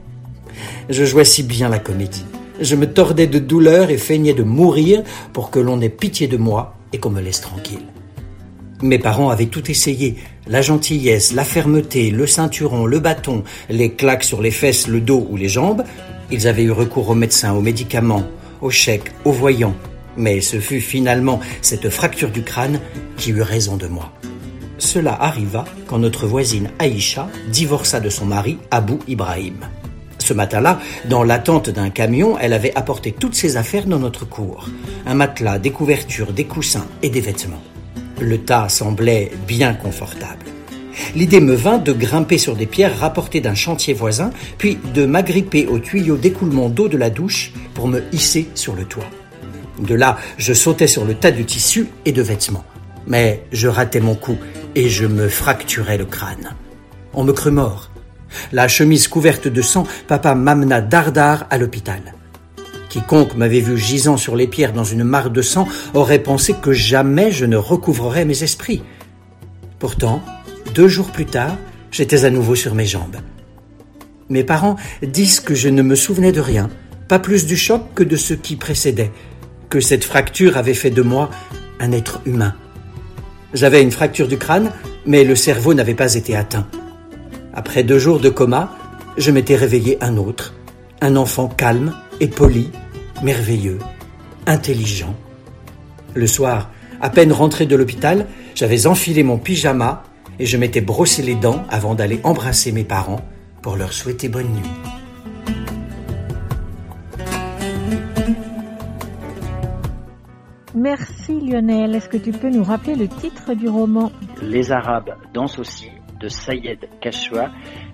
Speaker 34: Je jouais si bien la comédie. Je me tordais de douleur et feignais de mourir pour que l'on ait pitié de moi et qu'on me laisse tranquille. Mes parents avaient tout essayé. La gentillesse, la fermeté, le ceinturon, le bâton, les claques sur les fesses, le dos ou les jambes. Ils avaient eu recours aux médecins, aux médicaments, aux chèques, aux voyants. Mais ce fut finalement cette fracture du crâne qui eut raison de moi. Cela arriva quand notre voisine Aïcha divorça de son mari Abou Ibrahim. Ce matin-là, dans l'attente d'un camion, elle avait apporté toutes ses affaires dans notre cour. Un matelas, des couvertures, des coussins et des vêtements. Le tas semblait bien confortable. L'idée me vint de grimper sur des pierres rapportées d'un chantier voisin, puis de m'agripper au tuyau d'écoulement d'eau de la douche pour me hisser sur le toit. De là, je sautais sur le tas de tissus et de vêtements. Mais je ratais mon coup et je me fracturais le crâne. On me crut mort. La chemise couverte de sang, papa m'amena dardard à l'hôpital. Quiconque m'avait vu gisant sur les pierres dans une mare de sang aurait pensé que jamais je ne recouvrerais mes esprits. Pourtant, deux jours plus tard, j'étais à nouveau sur mes jambes. Mes parents disent que je ne me souvenais de rien, pas plus du choc que de ce qui précédait, que cette fracture avait fait de moi un être humain. J'avais une fracture du crâne, mais le cerveau n'avait pas été atteint. Après deux jours de coma, je m'étais réveillé un autre, un enfant calme et poli, merveilleux, intelligent. Le soir, à peine rentré de l'hôpital, j'avais enfilé mon pyjama et je m'étais brossé les dents avant d'aller embrasser mes parents pour leur souhaiter bonne nuit.
Speaker 2: Merci Lionel. Est-ce que tu peux nous rappeler le titre du roman
Speaker 33: Les Arabes dansent aussi de Sayed Kachwa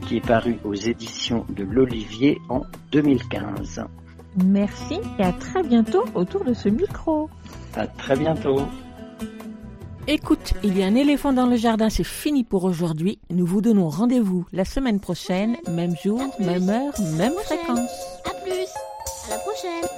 Speaker 33: qui est paru aux éditions de l'Olivier en 2015.
Speaker 2: Merci et à très bientôt autour de ce micro.
Speaker 33: À très bientôt.
Speaker 2: Écoute, il y a un éléphant dans le jardin, c'est fini pour aujourd'hui. Nous vous donnons rendez-vous la semaine prochaine, même jour, même heure, même fréquence.
Speaker 19: À plus. À la prochaine.